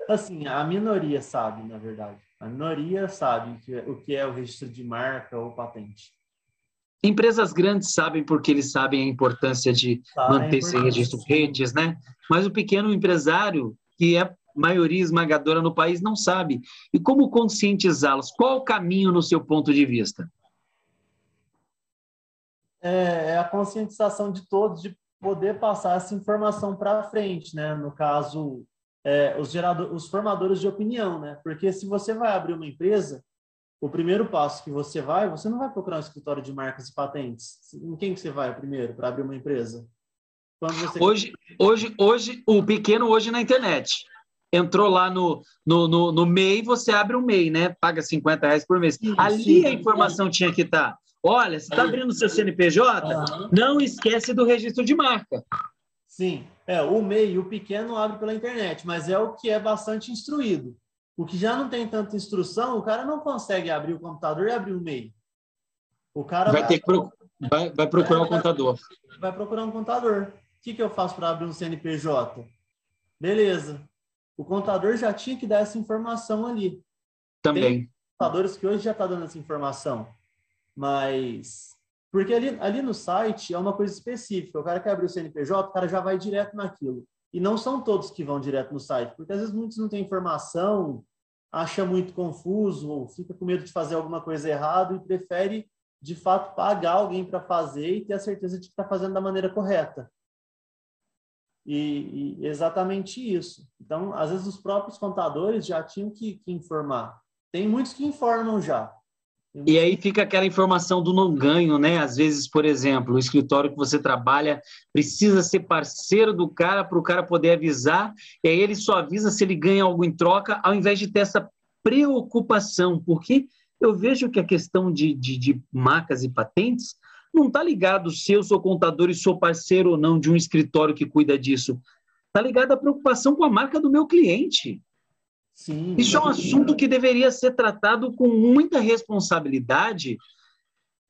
Assim, a minoria sabe, na verdade. A minoria sabe o que é o registro de marca ou patente. Empresas grandes sabem porque eles sabem a importância de ah, manter esse registro redes, né? Mas o pequeno empresário, que é maioria esmagadora no país, não sabe. E como conscientizá-los? Qual o caminho no seu ponto de vista? É, é a conscientização de todos de poder passar essa informação para frente, né? No caso, é, os, gerador, os formadores de opinião, né? Porque se você vai abrir uma empresa, o primeiro passo que você vai, você não vai procurar um escritório de marcas e patentes. Em quem que você vai primeiro para abrir uma empresa? Você... Hoje, hoje, hoje, o pequeno hoje na internet. Entrou lá no, no, no, no MEI, você abre um MEI, né? Paga 50 reais por mês. Sim, Ali sim, a informação sim. tinha que estar. Tá. Olha, você está abrindo o seu CNPJ? Uhum. Não esquece do registro de marca. Sim, é, o MEI, o pequeno abre pela internet, mas é o que é bastante instruído. O que já não tem tanta instrução, o cara não consegue abrir o computador e abrir o MEI. O cara vai, vai ter que vai, vai procurar um contador. Vai procurar um contador. O que, que eu faço para abrir um CNPJ? Beleza. O contador já tinha que dar essa informação ali. Também. Tem contadores que hoje já está dando essa informação. Mas porque ali, ali no site é uma coisa específica. O cara quer abrir o CNPJ, o cara já vai direto naquilo. E não são todos que vão direto no site, porque às vezes muitos não têm informação, acha muito confuso, ou fica com medo de fazer alguma coisa errada e prefere, de fato, pagar alguém para fazer e ter a certeza de que está fazendo da maneira correta. E, e, exatamente isso. Então, às vezes, os próprios contadores já tinham que, que informar. Tem muitos que informam já, e aí fica aquela informação do não ganho, né? Às vezes, por exemplo, o escritório que você trabalha precisa ser parceiro do cara para o cara poder avisar, e aí ele só avisa se ele ganha algo em troca, ao invés de ter essa preocupação, porque eu vejo que a questão de, de, de marcas e patentes não está ligado se eu sou contador e sou parceiro ou não de um escritório que cuida disso. Está ligado à preocupação com a marca do meu cliente. Sim, Isso é um assunto que deveria ser tratado com muita responsabilidade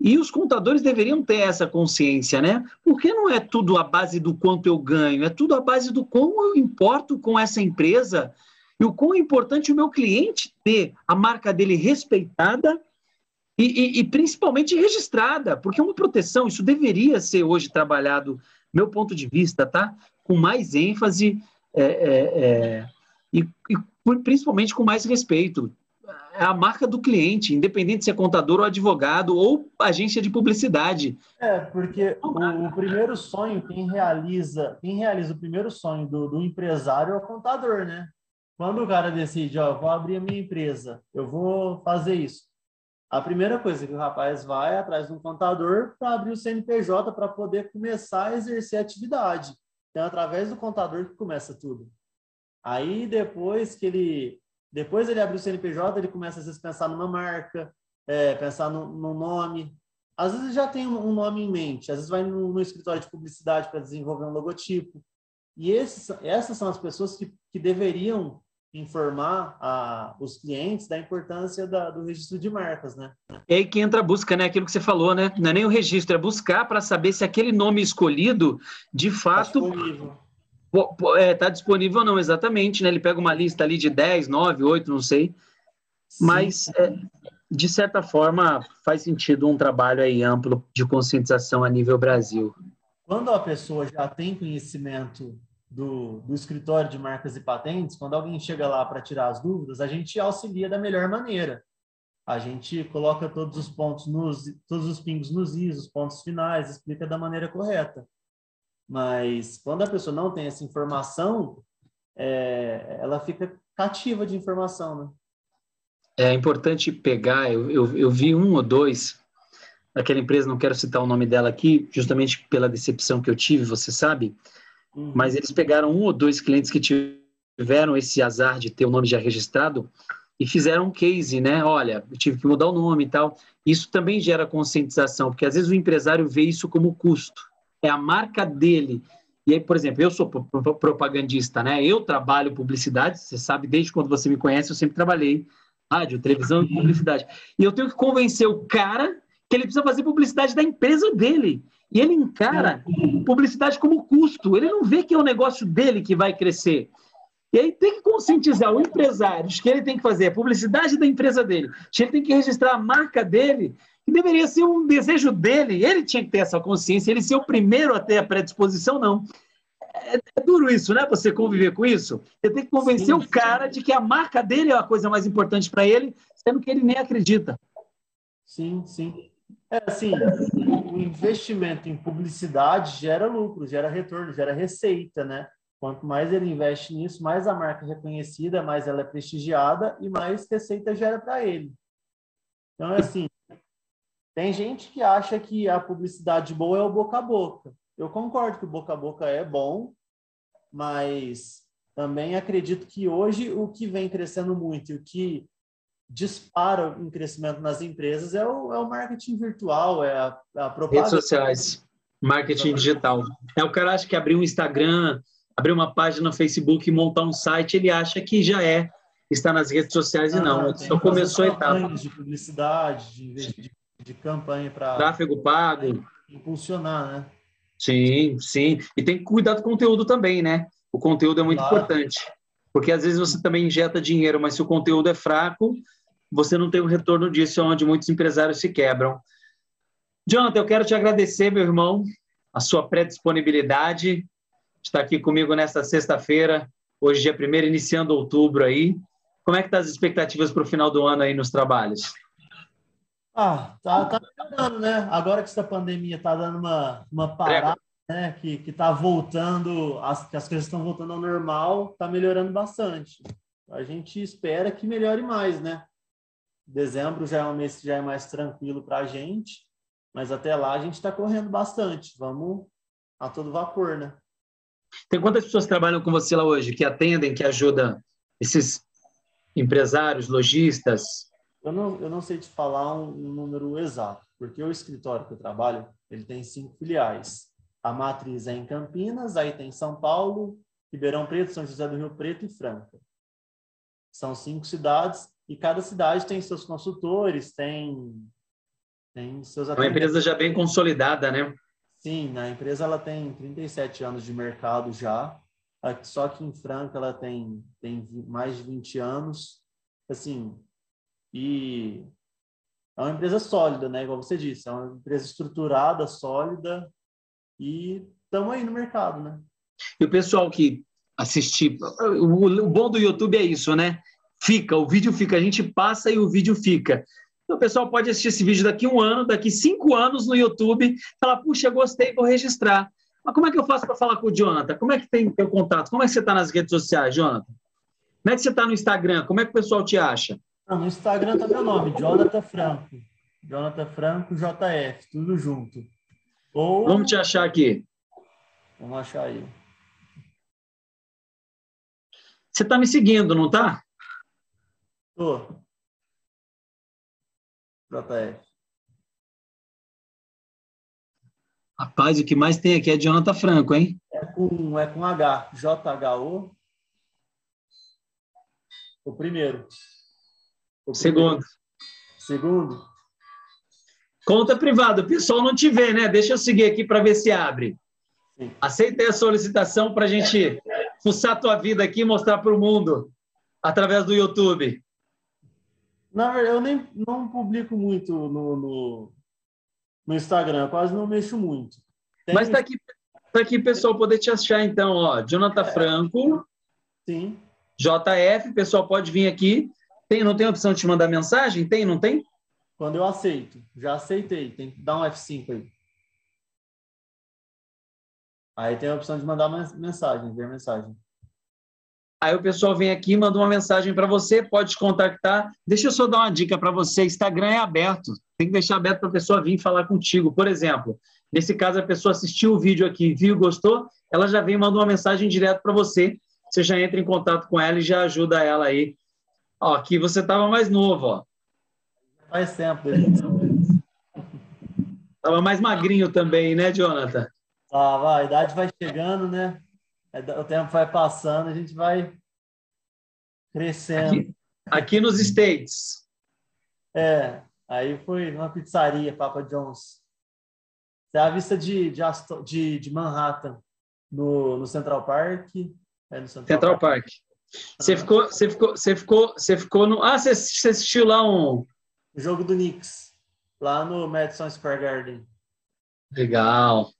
e os contadores deveriam ter essa consciência, né? Porque não é tudo a base do quanto eu ganho, é tudo a base do como eu importo com essa empresa e o quão é importante o meu cliente ter a marca dele respeitada e, e, e principalmente registrada, porque uma proteção, isso deveria ser hoje trabalhado, meu ponto de vista, tá? Com mais ênfase é, é, é, e, e principalmente com mais respeito. É a marca do cliente, independente se é contador ou advogado ou agência de publicidade. É, porque o, o primeiro sonho, quem realiza, quem realiza o primeiro sonho do, do empresário é o contador, né? Quando o cara decide, ó, vou abrir a minha empresa, eu vou fazer isso. A primeira coisa que o rapaz vai é atrás de um contador para abrir o CNPJ para poder começar a exercer a atividade. Então, é através do contador que começa tudo. Aí depois que ele depois ele abre o CNPJ, ele começa às vezes a pensar numa marca, é, pensar no, no, nome. Às vezes já tem um, nome em mente, às vezes vai no, no escritório de publicidade para desenvolver um logotipo. E esses, essas são as pessoas que, que deveriam informar a, os clientes da importância da, do registro de marcas, né? É aí que entra a busca, né? Aquilo que você falou, né? Não é nem o registro, é buscar para saber se aquele nome escolhido, de tá fato, está é, tá disponível ou não, exatamente, né? Ele pega uma lista ali de 10, 9, 8, não sei. Mas, é, de certa forma, faz sentido um trabalho aí amplo de conscientização a nível Brasil. Quando a pessoa já tem conhecimento do, do escritório de marcas e patentes, quando alguém chega lá para tirar as dúvidas, a gente auxilia da melhor maneira. A gente coloca todos os pontos nos, todos os pingos nos is, os pontos finais, explica da maneira correta. Mas quando a pessoa não tem essa informação, é, ela fica cativa de informação, né? É importante pegar, eu, eu, eu vi um ou dois daquela empresa, não quero citar o nome dela aqui, justamente pela decepção que eu tive, você sabe, uhum. mas eles pegaram um ou dois clientes que tiveram esse azar de ter o nome já registrado e fizeram um case, né? Olha, eu tive que mudar o nome e tal. Isso também gera conscientização, porque às vezes o empresário vê isso como custo é a marca dele. E aí, por exemplo, eu sou propagandista, né? Eu trabalho publicidade, você sabe, desde quando você me conhece, eu sempre trabalhei rádio, televisão e publicidade. E eu tenho que convencer o cara que ele precisa fazer publicidade da empresa dele. E ele encara publicidade como custo. Ele não vê que é o negócio dele que vai crescer. E aí tem que conscientizar o empresário que ele tem que fazer a publicidade da empresa dele, que ele tem que registrar a marca dele que deveria ser um desejo dele, ele tinha que ter essa consciência, ele ser o primeiro a ter a predisposição, não. É, é duro isso, né? Você conviver com isso. Você tem que convencer sim, o cara sim. de que a marca dele é a coisa mais importante para ele, sendo que ele nem acredita. Sim, sim. É assim, o investimento em publicidade gera lucro, gera retorno, gera receita, né? Quanto mais ele investe nisso, mais a marca é reconhecida, mais ela é prestigiada e mais receita gera para ele. Então, é assim, tem gente que acha que a publicidade boa é o boca a boca. Eu concordo que o boca a boca é bom, mas também acredito que hoje o que vem crescendo muito e o que dispara em crescimento nas empresas é o, é o marketing virtual, é a, a propaganda. Redes sociais, marketing digital. É o cara acha que abrir um Instagram, abrir uma página no Facebook e montar um site, ele acha que já é está nas redes sociais ah, e não. Só começou a etapa. de publicidade, de, de de campanha para. Tráfego pago. Impulsionar, né? Sim, sim. E tem que cuidar do conteúdo também, né? O conteúdo é muito claro. importante. Porque às vezes você também injeta dinheiro, mas se o conteúdo é fraco, você não tem o retorno disso, é onde muitos empresários se quebram. Jonathan, eu quero te agradecer, meu irmão, a sua pré-disponibilidade de estar aqui comigo nesta sexta-feira, hoje dia 1 iniciando outubro aí. Como é que tá as expectativas para o final do ano aí nos trabalhos? Ah, tá, tá melhorando, né? Agora que essa pandemia tá dando uma, uma parada, né? Que, que tá voltando, as, que as coisas estão voltando ao normal, tá melhorando bastante. A gente espera que melhore mais, né? Dezembro já é um mês que já é mais tranquilo para a gente, mas até lá a gente está correndo bastante. Vamos a todo vapor, né? Tem quantas pessoas trabalham com você lá hoje, que atendem, que ajudam esses empresários, lojistas? Eu não, eu não sei te falar um, um número exato, porque o escritório que eu trabalho, ele tem cinco filiais. A matriz é em Campinas, aí tem São Paulo, Ribeirão Preto, São José do Rio Preto e Franca. São cinco cidades e cada cidade tem seus consultores, tem, tem seus É uma empresa já bem consolidada, né? Sim, a empresa ela tem 37 anos de mercado já. Só que em Franca ela tem, tem mais de 20 anos. Assim, e é uma empresa sólida, né? Igual você disse, é uma empresa estruturada, sólida e estamos aí no mercado, né? E o pessoal que assistir, o, bom do YouTube é isso, né? Fica, o vídeo fica, a gente passa e o vídeo fica. Então, o pessoal pode assistir esse vídeo daqui um ano, daqui cinco anos no YouTube, falar, puxa, gostei, vou registrar. Mas como é que eu faço para falar com o Jonathan? Como é que tem teu contato? Como é que você está nas redes sociais, Jonathan? Como é que você está no Instagram? Como é que o pessoal te acha? Não, no Instagram tá meu nome, Jonathan Franco. Jonathan Franco, JF, tudo junto. Ou... Vamos te achar aqui. Vamos achar aí. Você está me seguindo, não está? Tô. JF. Rapaz, o que mais tem aqui é Jonathan Franco, hein? É com, é com H. J-H-O. O primeiro. O segundo. Segundo. Conta privada. O pessoal não te vê, né? Deixa eu seguir aqui para ver se abre. Sim. Aceitei a solicitação para a gente fuçar a tua vida aqui e mostrar para o mundo através do YouTube. Na verdade, eu nem não publico muito no, no, no Instagram, quase não mexo muito. Tem... Mas está aqui, tá aqui, pessoal, poder te achar então, ó. Jonathan é. Franco. Sim. JF, pessoal pode vir aqui. Tem, não tem opção de te mandar mensagem? Tem, não tem? Quando eu aceito. Já aceitei. Tem que dar um F5 aí. Aí tem a opção de mandar mensagem, ver mensagem. Aí o pessoal vem aqui, manda uma mensagem para você, pode te contactar. Deixa eu só dar uma dica para você: Instagram é aberto, tem que deixar aberto para a pessoa vir falar contigo. Por exemplo, nesse caso, a pessoa assistiu o vídeo aqui, viu, gostou, ela já vem e manda uma mensagem direto para você. Você já entra em contato com ela e já ajuda ela aí. Ó, aqui você estava mais novo, ó. Faz tempo. Estava mais magrinho também, né, Jonathan? Ah, a idade vai chegando, né? O tempo vai passando, a gente vai crescendo. Aqui, aqui nos States. É, aí foi numa pizzaria, Papa John's. É a vista de, de, de, de Manhattan, no, no Central Park. É no Central, Central Park. Park. Você ah. ficou, você ficou, você ficou, você ficou no. Ah, você, você assistiu lá um. O jogo do Knicks, lá no Madison Square Garden. Legal.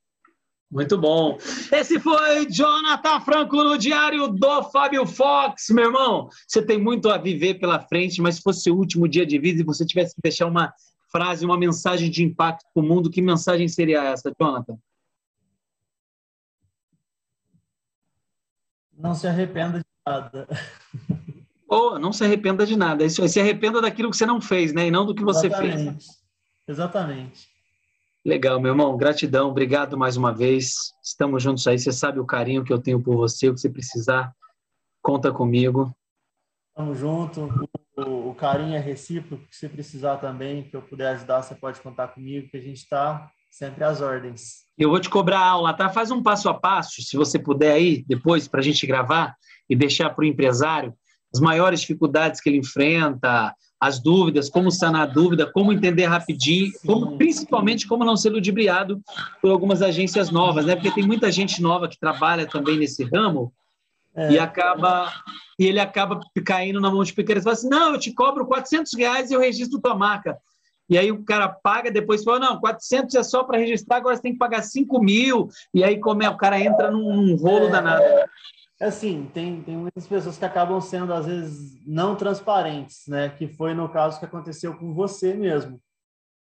Muito bom. Esse foi Jonathan Franco no Diário do Fábio Fox. Meu irmão, você tem muito a viver pela frente, mas se fosse seu último dia de vida e você tivesse que deixar uma frase, uma mensagem de impacto para o mundo, que mensagem seria essa, Jonathan? Não se arrependa nada. Oh, não se arrependa de nada. Isso, se arrependa daquilo que você não fez, né? E não do que você Exatamente. fez. Exatamente. Legal, meu irmão. Gratidão. Obrigado mais uma vez. Estamos juntos aí. Você sabe o carinho que eu tenho por você. O que você precisar, conta comigo. Estamos juntos. O, o, carinho é recíproco. Se você precisar também, que eu puder ajudar, você pode contar comigo, que a gente está sempre às ordens. Eu vou te cobrar aula, tá? Faz um passo a passo, se você puder aí, depois, para a gente gravar e deixar para o empresário as maiores dificuldades que ele enfrenta, as dúvidas, como sanar a dúvida, como entender rapidinho, como, principalmente como não ser ludibriado por algumas agências novas, né? Porque tem muita gente nova que trabalha também nesse ramo é. e acaba e ele acaba caindo na mão de pequenos. Fala assim, não, eu te cobro 400 reais e eu registro tua marca. E aí o cara paga, depois fala, não, 400 é só para registrar, agora você tem que pagar 5 mil, e aí como é, o cara entra num, num rolo é, danado. É, assim, tem, tem muitas pessoas que acabam sendo, às vezes, não transparentes, né? Que foi no caso que aconteceu com você mesmo.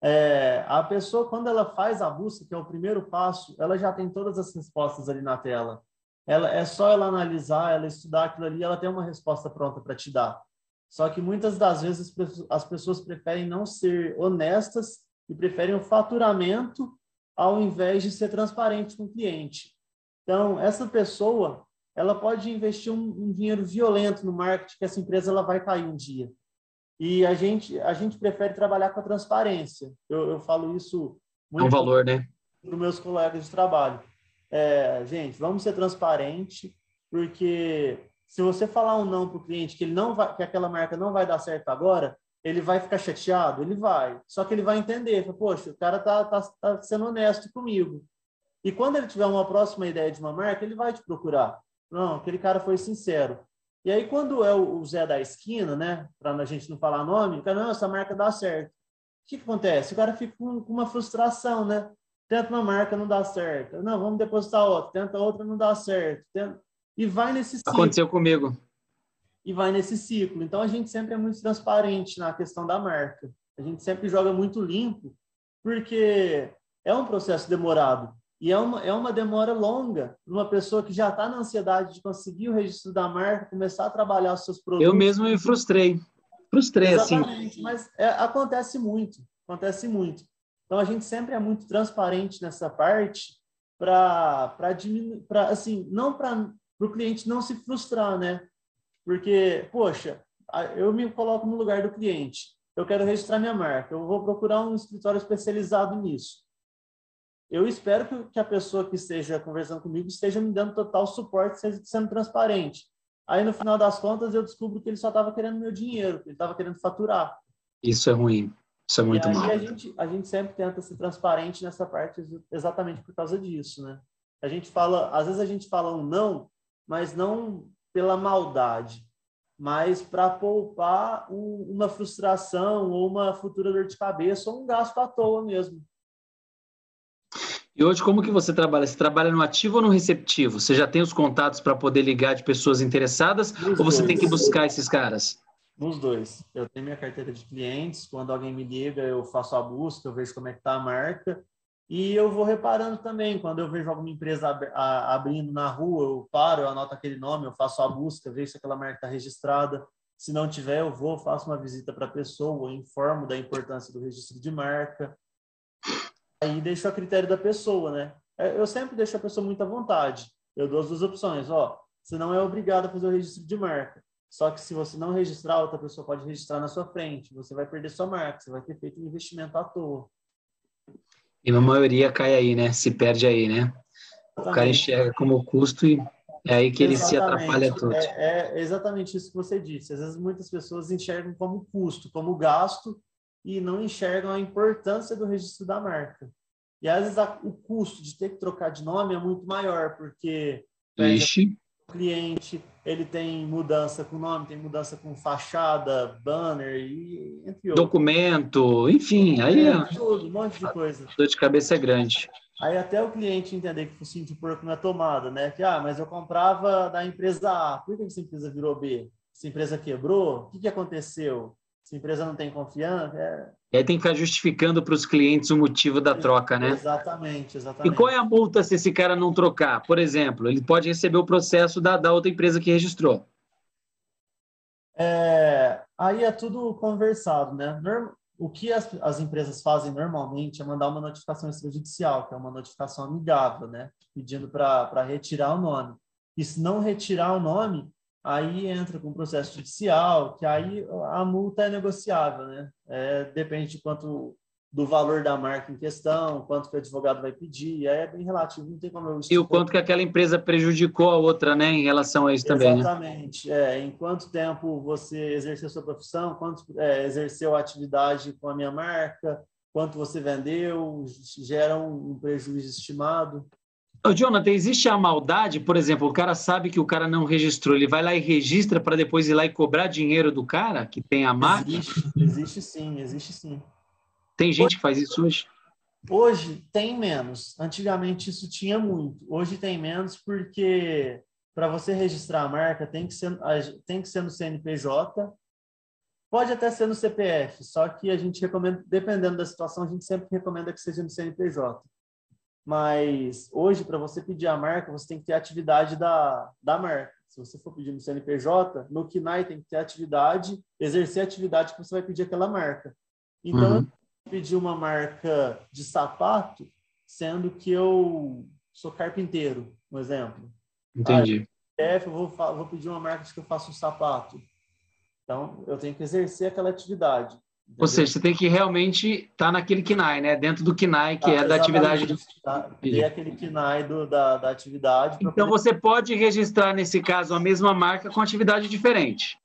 É, a pessoa, quando ela faz a busca, que é o primeiro passo, ela já tem todas as respostas ali na tela. Ela, é só ela analisar, ela estudar aquilo ali, ela tem uma resposta pronta para te dar. Só que muitas das vezes as pessoas preferem não ser honestas e preferem o faturamento ao invés de ser transparente com o cliente. Então, essa pessoa, ela pode investir um, um dinheiro violento no marketing que essa empresa ela vai cair um dia. E a gente, a gente prefere trabalhar com a transparência. Eu, eu falo isso muito é um valor, né? para os meus colegas de trabalho. É, gente, vamos ser transparente, porque se você falar um não para o cliente que ele não vai, que aquela marca não vai dar certo agora, ele vai ficar chateado, ele vai. Só que ele vai entender, poxa, o cara tá, tá, tá sendo honesto comigo. E quando ele tiver uma próxima ideia de uma marca, ele vai te procurar. Não, aquele cara foi sincero. E aí, quando é o Zé da esquina, né, para a gente não falar nome, o cara, não, essa marca dá certo. O que, que acontece? O cara fica com, com uma frustração, né? Tenta uma marca, não dá certo. Não, vamos depositar outra. Tenta outra, não dá certo. Tenta... E vai nesse ciclo. Aconteceu comigo. E vai nesse ciclo. Então a gente sempre é muito transparente na questão da marca. A gente sempre joga muito limpo, porque é um processo demorado. E é uma, é uma demora longa uma pessoa que já está na ansiedade de conseguir o registro da marca, começar a trabalhar os seus produtos. Eu mesmo me frustrei. Frustrei, assim. Exatamente, assim. Mas é, acontece muito. Acontece muito. Então a gente sempre é muito transparente nessa parte para diminuir, para assim, não para para o cliente não se frustrar, né? Porque, poxa, eu me coloco no lugar do cliente. Eu quero registrar minha marca. Eu vou procurar um escritório especializado nisso. Eu espero que a pessoa que esteja conversando comigo esteja me dando total suporte, sendo transparente. Aí, no final das contas, eu descubro que ele só estava querendo meu dinheiro, que ele estava querendo faturar. Isso é ruim. Isso é muito e mal. A gente, a gente sempre tenta ser transparente nessa parte exatamente por causa disso, né? A gente fala, às vezes a gente fala um não mas não pela maldade, mas para poupar um, uma frustração ou uma futura dor de cabeça ou um gasto à toa mesmo. E hoje, como que você trabalha? Você trabalha no ativo ou no receptivo? Você já tem os contatos para poder ligar de pessoas interessadas Nos ou você dois. tem que buscar esses caras? Nos dois. Eu tenho minha carteira de clientes. Quando alguém me liga, eu faço a busca, eu vejo como é que está a marca. E eu vou reparando também, quando eu vejo alguma empresa abrindo na rua, eu paro, eu anoto aquele nome, eu faço a busca, vejo se aquela marca está registrada. Se não tiver, eu vou, faço uma visita para a pessoa, informo da importância do registro de marca. Aí deixo a critério da pessoa, né? É, eu sempre deixo a pessoa muito à vontade. Eu dou as duas opções, ó. Você não é obrigado a fazer o registro de marca. Só que se você não registrar, outra pessoa pode registrar na sua frente. Você vai perder sua marca, você vai ter feito um investimento à toa. E a maioria cai aí, né? Se perde aí, né? O cara enxerga como custo e é aí que ele exatamente. se atrapalha tudo. É, é, exatamente isso que você disse. Às vezes muitas pessoas enxergam como custo, como gasto, e não enxergam a importância do registro da marca. E às vezes a, o custo de ter que trocar de nome é muito maior, porque Ixi cliente, ele tem mudança com nome, tem mudança com fachada, banner e entre outros. Documento, enfim, aí é, tudo, um monte de coisa. Dor de cabeça é grande. Aí até o cliente entender que o focinho de porco não é tomada, né? Que, ah, mas eu comprava da empresa A, por que essa empresa virou B? Essa empresa quebrou? O que, que aconteceu? Se a empresa não tem confiança. É... E aí tem que ficar justificando para os clientes o motivo da troca, né? Exatamente, exatamente. E qual é a multa se esse cara não trocar? Por exemplo, ele pode receber o processo da, da outra empresa que registrou. É, aí é tudo conversado, né? O que as, as empresas fazem normalmente é mandar uma notificação extrajudicial, que é uma notificação amigável, né? Pedindo para retirar o nome. E se não retirar o nome, aí entra com o processo judicial, que aí a multa é negociável, né? É, depende de quanto do valor da marca em questão, quanto que o advogado vai pedir, aí é bem relativo, não tem como eu E o quanto que aquela empresa prejudicou a outra, né, em relação a isso também, né? Exatamente, né? é, em quanto tempo você exerceu sua profissão, quanto é, exerceu a atividade com a minha marca, quanto você vendeu, gera um prejuízo estimado. Ô, Jonathan, existe a maldade, por exemplo, o cara sabe que o cara não registrou, ele vai lá e registra para depois ir lá e cobrar dinheiro do cara que tem a marca? Existe, existe sim, existe sim. Tem gente que faz isso hoje? Hoje tem menos. Antigamente isso tinha muito. Hoje tem menos porque para você registrar a marca tem que ser tem que ser no CNPJ. Pode até ser no CPF, só que a gente recomenda, dependendo da situação, a gente sempre recomenda que seja no CNPJ. Mas hoje, para você pedir a marca, você tem que ter a atividade da, da marca. Se você for pedir no CNPJ, no KINAI tem que ter atividade, exercer a atividade que você vai pedir aquela marca. Então, uhum. eu pedi uma marca de sapato, sendo que eu sou carpinteiro, um exemplo. Entendi. Aí, eu vou, vou pedir uma marca de que eu faço um sapato. Então, eu tenho que exercer aquela atividade. Ou seja, você tem que realmente estar tá naquele KINAI, né? Dentro do KINAI, que ah, é da atividade. De... Tá? Ter aquele KINAI do, da, da atividade. Então, poder... você pode registrar, nesse caso, a mesma marca com atividade diferente.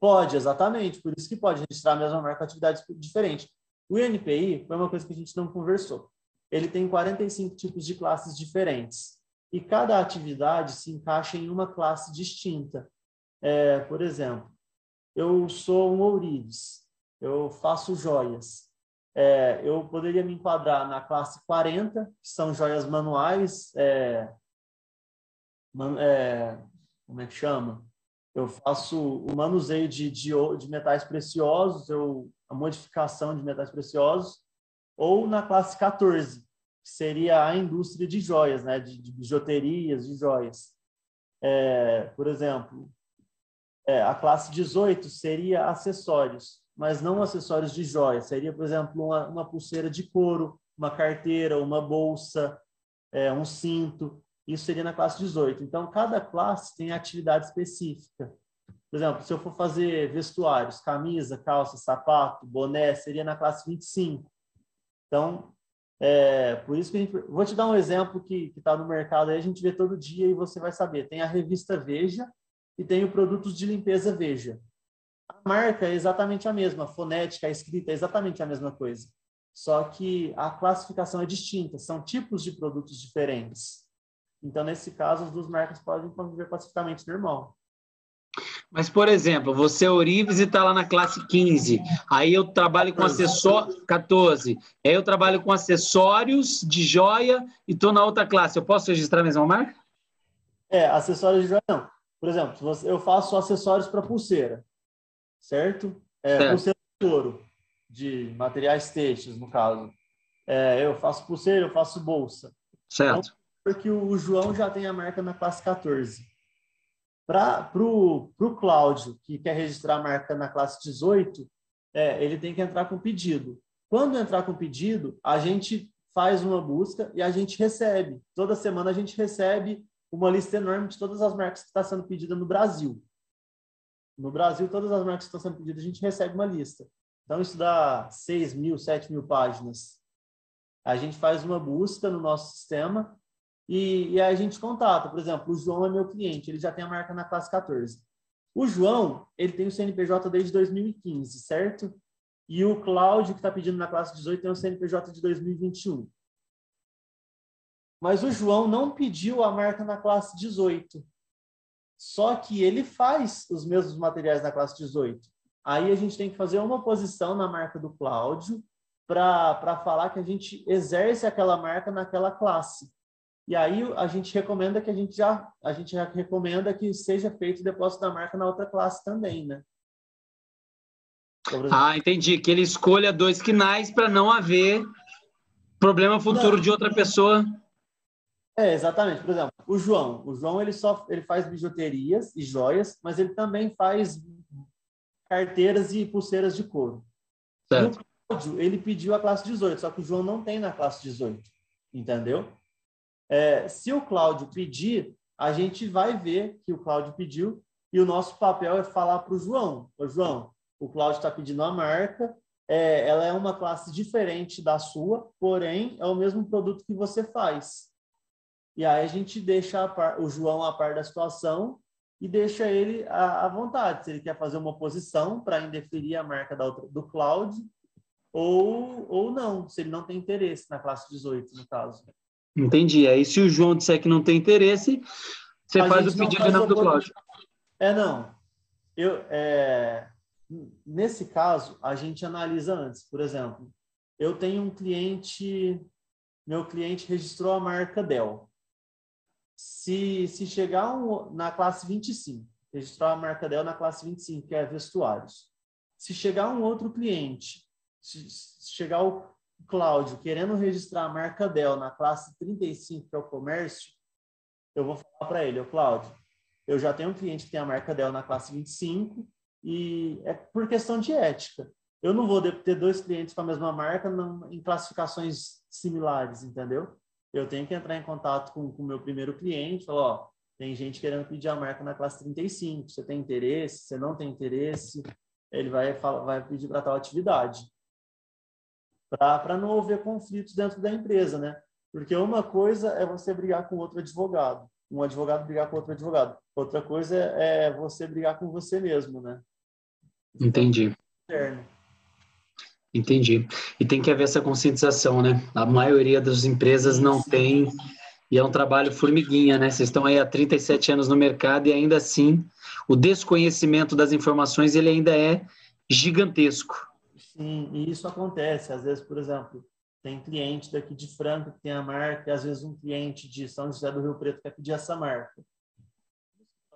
Pode, exatamente. Por isso que pode registrar a mesma marca com atividade diferente. O INPI foi uma coisa que a gente não conversou. Ele tem 45 tipos de classes diferentes. E cada atividade se encaixa em uma classe distinta. É, por exemplo, eu sou um ourives, eu faço joias. É, eu poderia me enquadrar na classe 40, que são joias manuais, é, man, é, como é que chama? Eu faço o manuseio de, de, de metais preciosos, eu, a modificação de metais preciosos, ou na classe 14, que seria a indústria de joias, né, de, de bijuterias, de joias. É, por exemplo, é, a classe 18 seria acessórios, mas não acessórios de joia. Seria, por exemplo, uma, uma pulseira de couro, uma carteira, uma bolsa, é, um cinto. Isso seria na classe 18. Então, cada classe tem atividade específica. Por exemplo, se eu for fazer vestuários, camisa, calça, sapato, boné, seria na classe 25. Então, é, por isso que a gente. Vou te dar um exemplo que está no mercado aí, a gente vê todo dia e você vai saber. Tem a revista Veja, e tenho produtos de limpeza Veja. A marca é exatamente a mesma, a fonética, a escrita é exatamente a mesma coisa. Só que a classificação é distinta, são tipos de produtos diferentes. Então, nesse caso, as duas marcas podem conviver pacificamente normal. Mas, por exemplo, você é Orives e está lá na classe 15. Aí eu trabalho com acessórios. 14. Aí eu trabalho com acessórios de joia e estou na outra classe. Eu posso registrar a mesma marca? É, acessórios de joia não. Por exemplo, eu faço acessórios para pulseira, certo? É, certo. Pulseira de ouro, de materiais têxteis, no caso. É, eu faço pulseira, eu faço bolsa. Certo. Então, porque o João já tem a marca na classe 14. Para o Cláudio, que quer registrar a marca na classe 18, é, ele tem que entrar com pedido. Quando entrar com pedido, a gente faz uma busca e a gente recebe. Toda semana a gente recebe uma lista enorme de todas as marcas que está sendo pedida no Brasil. No Brasil, todas as marcas que estão sendo pedidas, a gente recebe uma lista. Então, isso dá 6 mil, 7 mil páginas. A gente faz uma busca no nosso sistema e, e a gente contata. Por exemplo, o João é meu cliente, ele já tem a marca na classe 14. O João, ele tem o CNPJ desde 2015, certo? E o Cláudio, que está pedindo na classe 18, tem o CNPJ de 2021. Mas o João não pediu a marca na classe 18. Só que ele faz os mesmos materiais na classe 18. Aí a gente tem que fazer uma posição na marca do Cláudio para falar que a gente exerce aquela marca naquela classe. E aí a gente recomenda que a gente já a gente já recomenda que seja feito o depósito da marca na outra classe também, né? Ah, entendi. Que ele escolha dois quinais para não haver problema futuro não. de outra pessoa é, exatamente. Por exemplo, o João. O João ele só ele faz bijuterias e joias, mas ele também faz carteiras e pulseiras de couro. Certo. E o Cláudio, ele pediu a classe 18, só que o João não tem na classe 18, entendeu? É, se o Cláudio pedir, a gente vai ver que o Cláudio pediu e o nosso papel é falar para o João. Ô, João, o Cláudio está pedindo a marca, é, ela é uma classe diferente da sua, porém é o mesmo produto que você faz. E aí a gente deixa par, o João a par da situação e deixa ele à, à vontade. Se ele quer fazer uma oposição para indeferir a marca da outra, do cloud ou, ou não, se ele não tem interesse na classe 18, no caso. Entendi. Aí se o João disser que não tem interesse, você a faz o pedido em nome do cloud. É, não. Eu, é... nesse caso, a gente analisa antes. Por exemplo, eu tenho um cliente, meu cliente registrou a marca Dell. Se, se chegar um, na classe 25, registrar a marca Dell na classe 25, que é vestuários. Se chegar um outro cliente, se, se chegar o Cláudio querendo registrar a marca Dell na classe 35, que é o comércio, eu vou falar para ele, Cláudio, eu já tenho um cliente que tem a marca Dell na classe 25 e é por questão de ética. Eu não vou ter dois clientes com a mesma marca em classificações similares, entendeu? Eu tenho que entrar em contato com o meu primeiro cliente, falar, ó, tem gente querendo pedir a marca na classe 35, você tem interesse, você não tem interesse, ele vai, vai pedir para tal atividade. Para não haver conflitos dentro da empresa, né? Porque uma coisa é você brigar com outro advogado, um advogado brigar com outro advogado. Outra coisa é você brigar com você mesmo, né? Entendi. Entendi. E tem que haver essa conscientização, né? A maioria das empresas não tem, e é um trabalho formiguinha, né? Vocês estão aí há 37 anos no mercado e ainda assim o desconhecimento das informações ele ainda é gigantesco. Sim, e isso acontece. Às vezes, por exemplo, tem cliente daqui de Franca que tem a marca, e às vezes um cliente de São José do Rio Preto quer pedir essa marca.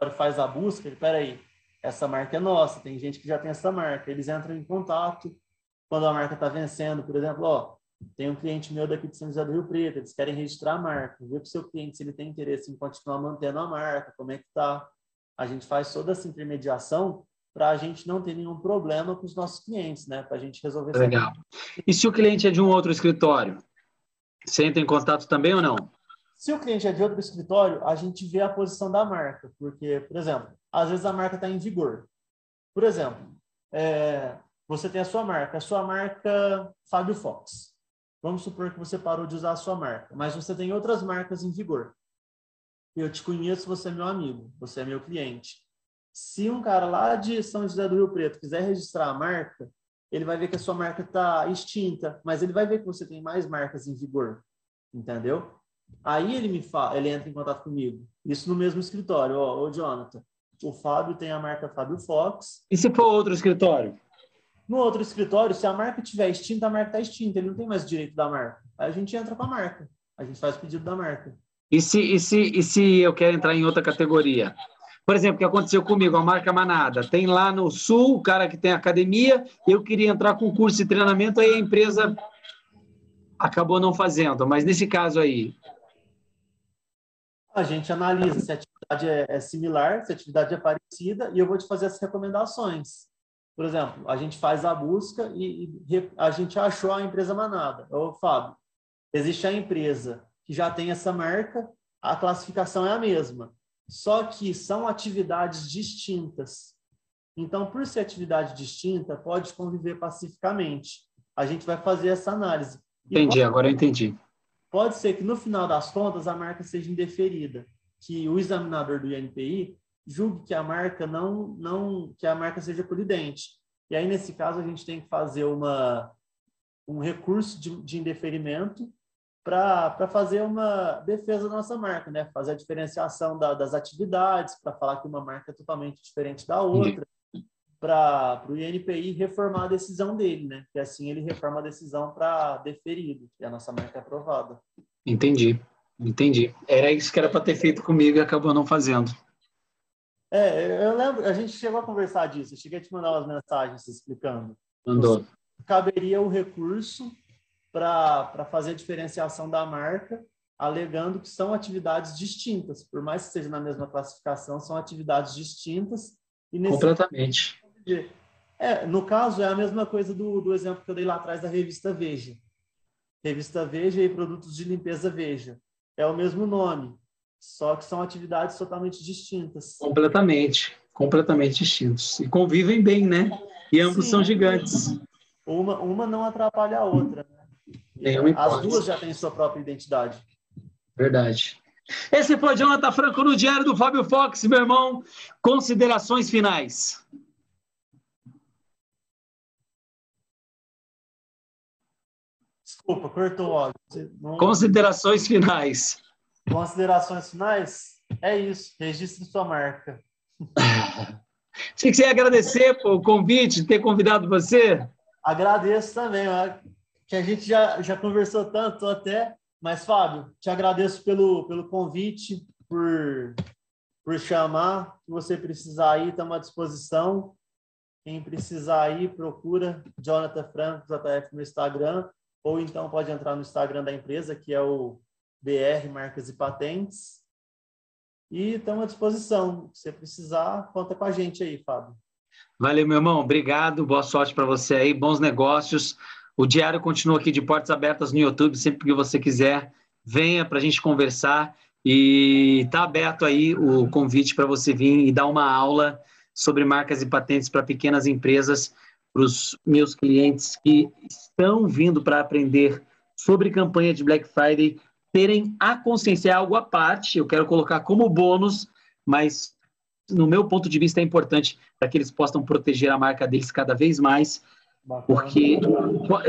O faz a busca, ele, peraí, essa marca é nossa, tem gente que já tem essa marca. Eles entram em contato quando a marca está vencendo, por exemplo, ó, tem um cliente meu daqui de São José do Rio Preto, eles querem registrar a marca, vê para o seu cliente se ele tem interesse em continuar mantendo a marca, como é que está. A gente faz toda essa intermediação para a gente não ter nenhum problema com os nossos clientes, né? Para a gente resolver. Legal. E se o cliente é de um outro escritório, você entra em contato também ou não? Se o cliente é de outro escritório, a gente vê a posição da marca, porque, por exemplo, às vezes a marca está em vigor. Por exemplo, é, você tem a sua marca, a sua marca Fábio Fox. Vamos supor que você parou de usar a sua marca, mas você tem outras marcas em vigor. Eu te conheço, você é meu amigo, você é meu cliente. Se um cara lá de São José do Rio Preto quiser registrar a marca, ele vai ver que a sua marca está extinta, mas ele vai ver que você tem mais marcas em vigor, entendeu? Aí ele me fala, ele entra em contato comigo. Isso no mesmo escritório, ó, ô Jonathan. O Fábio tem a marca Fábio Fox. E se for outro escritório? No outro escritório, se a marca estiver extinta, a marca está extinta, ele não tem mais direito da marca. Aí a gente entra com a marca, a gente faz o pedido da marca. E se, e se, e se eu quero entrar em outra categoria? Por exemplo, o que aconteceu comigo, a marca Manada. Tem lá no Sul, o cara que tem academia, eu queria entrar com curso de treinamento, aí a empresa acabou não fazendo. Mas nesse caso aí. A gente analisa se a atividade é, é similar, se a atividade é parecida, e eu vou te fazer as recomendações. Por exemplo, a gente faz a busca e, e a gente achou a empresa Manada. Ô, Fábio, existe a empresa que já tem essa marca, a classificação é a mesma. Só que são atividades distintas. Então, por ser atividade distinta, pode conviver pacificamente. A gente vai fazer essa análise. entendi, pode, agora eu entendi. Pode ser que no final das contas a marca seja indeferida, que o examinador do INPI julgue que a marca não, não que a marca seja colidente. E aí, nesse caso, a gente tem que fazer uma, um recurso de, de indeferimento para fazer uma defesa da nossa marca, né? Fazer a diferenciação da, das atividades, para falar que uma marca é totalmente diferente da outra, para o INPI reformar a decisão dele, né? Que assim ele reforma a decisão para deferido, e a nossa marca é aprovada. Entendi, entendi. Era isso que era para ter feito comigo e acabou não fazendo. É, eu lembro, a gente chegou a conversar disso, eu cheguei a te mandar umas mensagens explicando. Mandou. Caberia o recurso para fazer a diferenciação da marca, alegando que são atividades distintas, por mais que seja na mesma classificação, são atividades distintas. E Completamente. É, no caso, é a mesma coisa do, do exemplo que eu dei lá atrás da revista Veja. Revista Veja e produtos de limpeza Veja. É o mesmo nome, só que são atividades totalmente distintas. Completamente, completamente distintos. E convivem bem, né? E ambos Sim, são gigantes. Uma, uma não atrapalha a outra. Né? As duas já têm sua própria identidade. Verdade. Esse foi Jonathan Franco no Diário do Fábio Fox, meu irmão. Considerações finais. Desculpa, cortou o áudio. Não... Considerações finais. Considerações finais? É isso. Registre sua marca. Se quiser agradecer o convite, ter convidado você. Agradeço também, que a gente já, já conversou tanto até. Mas, Fábio, te agradeço pelo, pelo convite, por, por chamar. Se você precisar ir, estamos à disposição. Quem precisar ir, procura Jonathan Franco, JF no Instagram, ou então pode entrar no Instagram da empresa, que é o BR Marcas e Patentes. E estamos à disposição. Se você precisar, conta com a gente aí, Fábio. Valeu, meu irmão. Obrigado. Boa sorte para você aí. Bons negócios. O diário continua aqui de portas abertas no YouTube, sempre que você quiser. Venha para a gente conversar. E está aberto aí o convite para você vir e dar uma aula sobre marcas e patentes para pequenas empresas, para os meus clientes que estão vindo para aprender sobre campanha de Black Friday, terem a consciência, é algo à parte, eu quero colocar como bônus, mas no meu ponto de vista é importante para que eles possam proteger a marca deles cada vez mais porque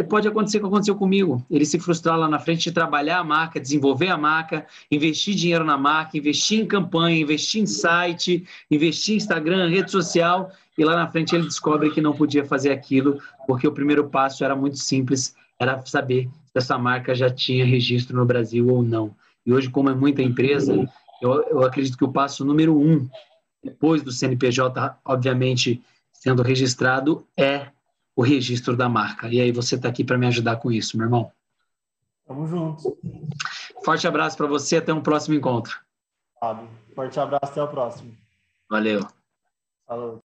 pode acontecer o que aconteceu comigo. Ele se frustrar lá na frente de trabalhar a marca, desenvolver a marca, investir dinheiro na marca, investir em campanha, investir em site, investir em Instagram, rede social, e lá na frente ele descobre que não podia fazer aquilo, porque o primeiro passo era muito simples, era saber essa marca já tinha registro no Brasil ou não. E hoje, como é muita empresa, eu, eu acredito que o passo número um, depois do CNPJ, obviamente, sendo registrado, é o registro da marca. E aí você está aqui para me ajudar com isso, meu irmão. Tamo junto. Forte abraço para você, até um próximo encontro. Forte abraço, até o próximo. Valeu. Falou.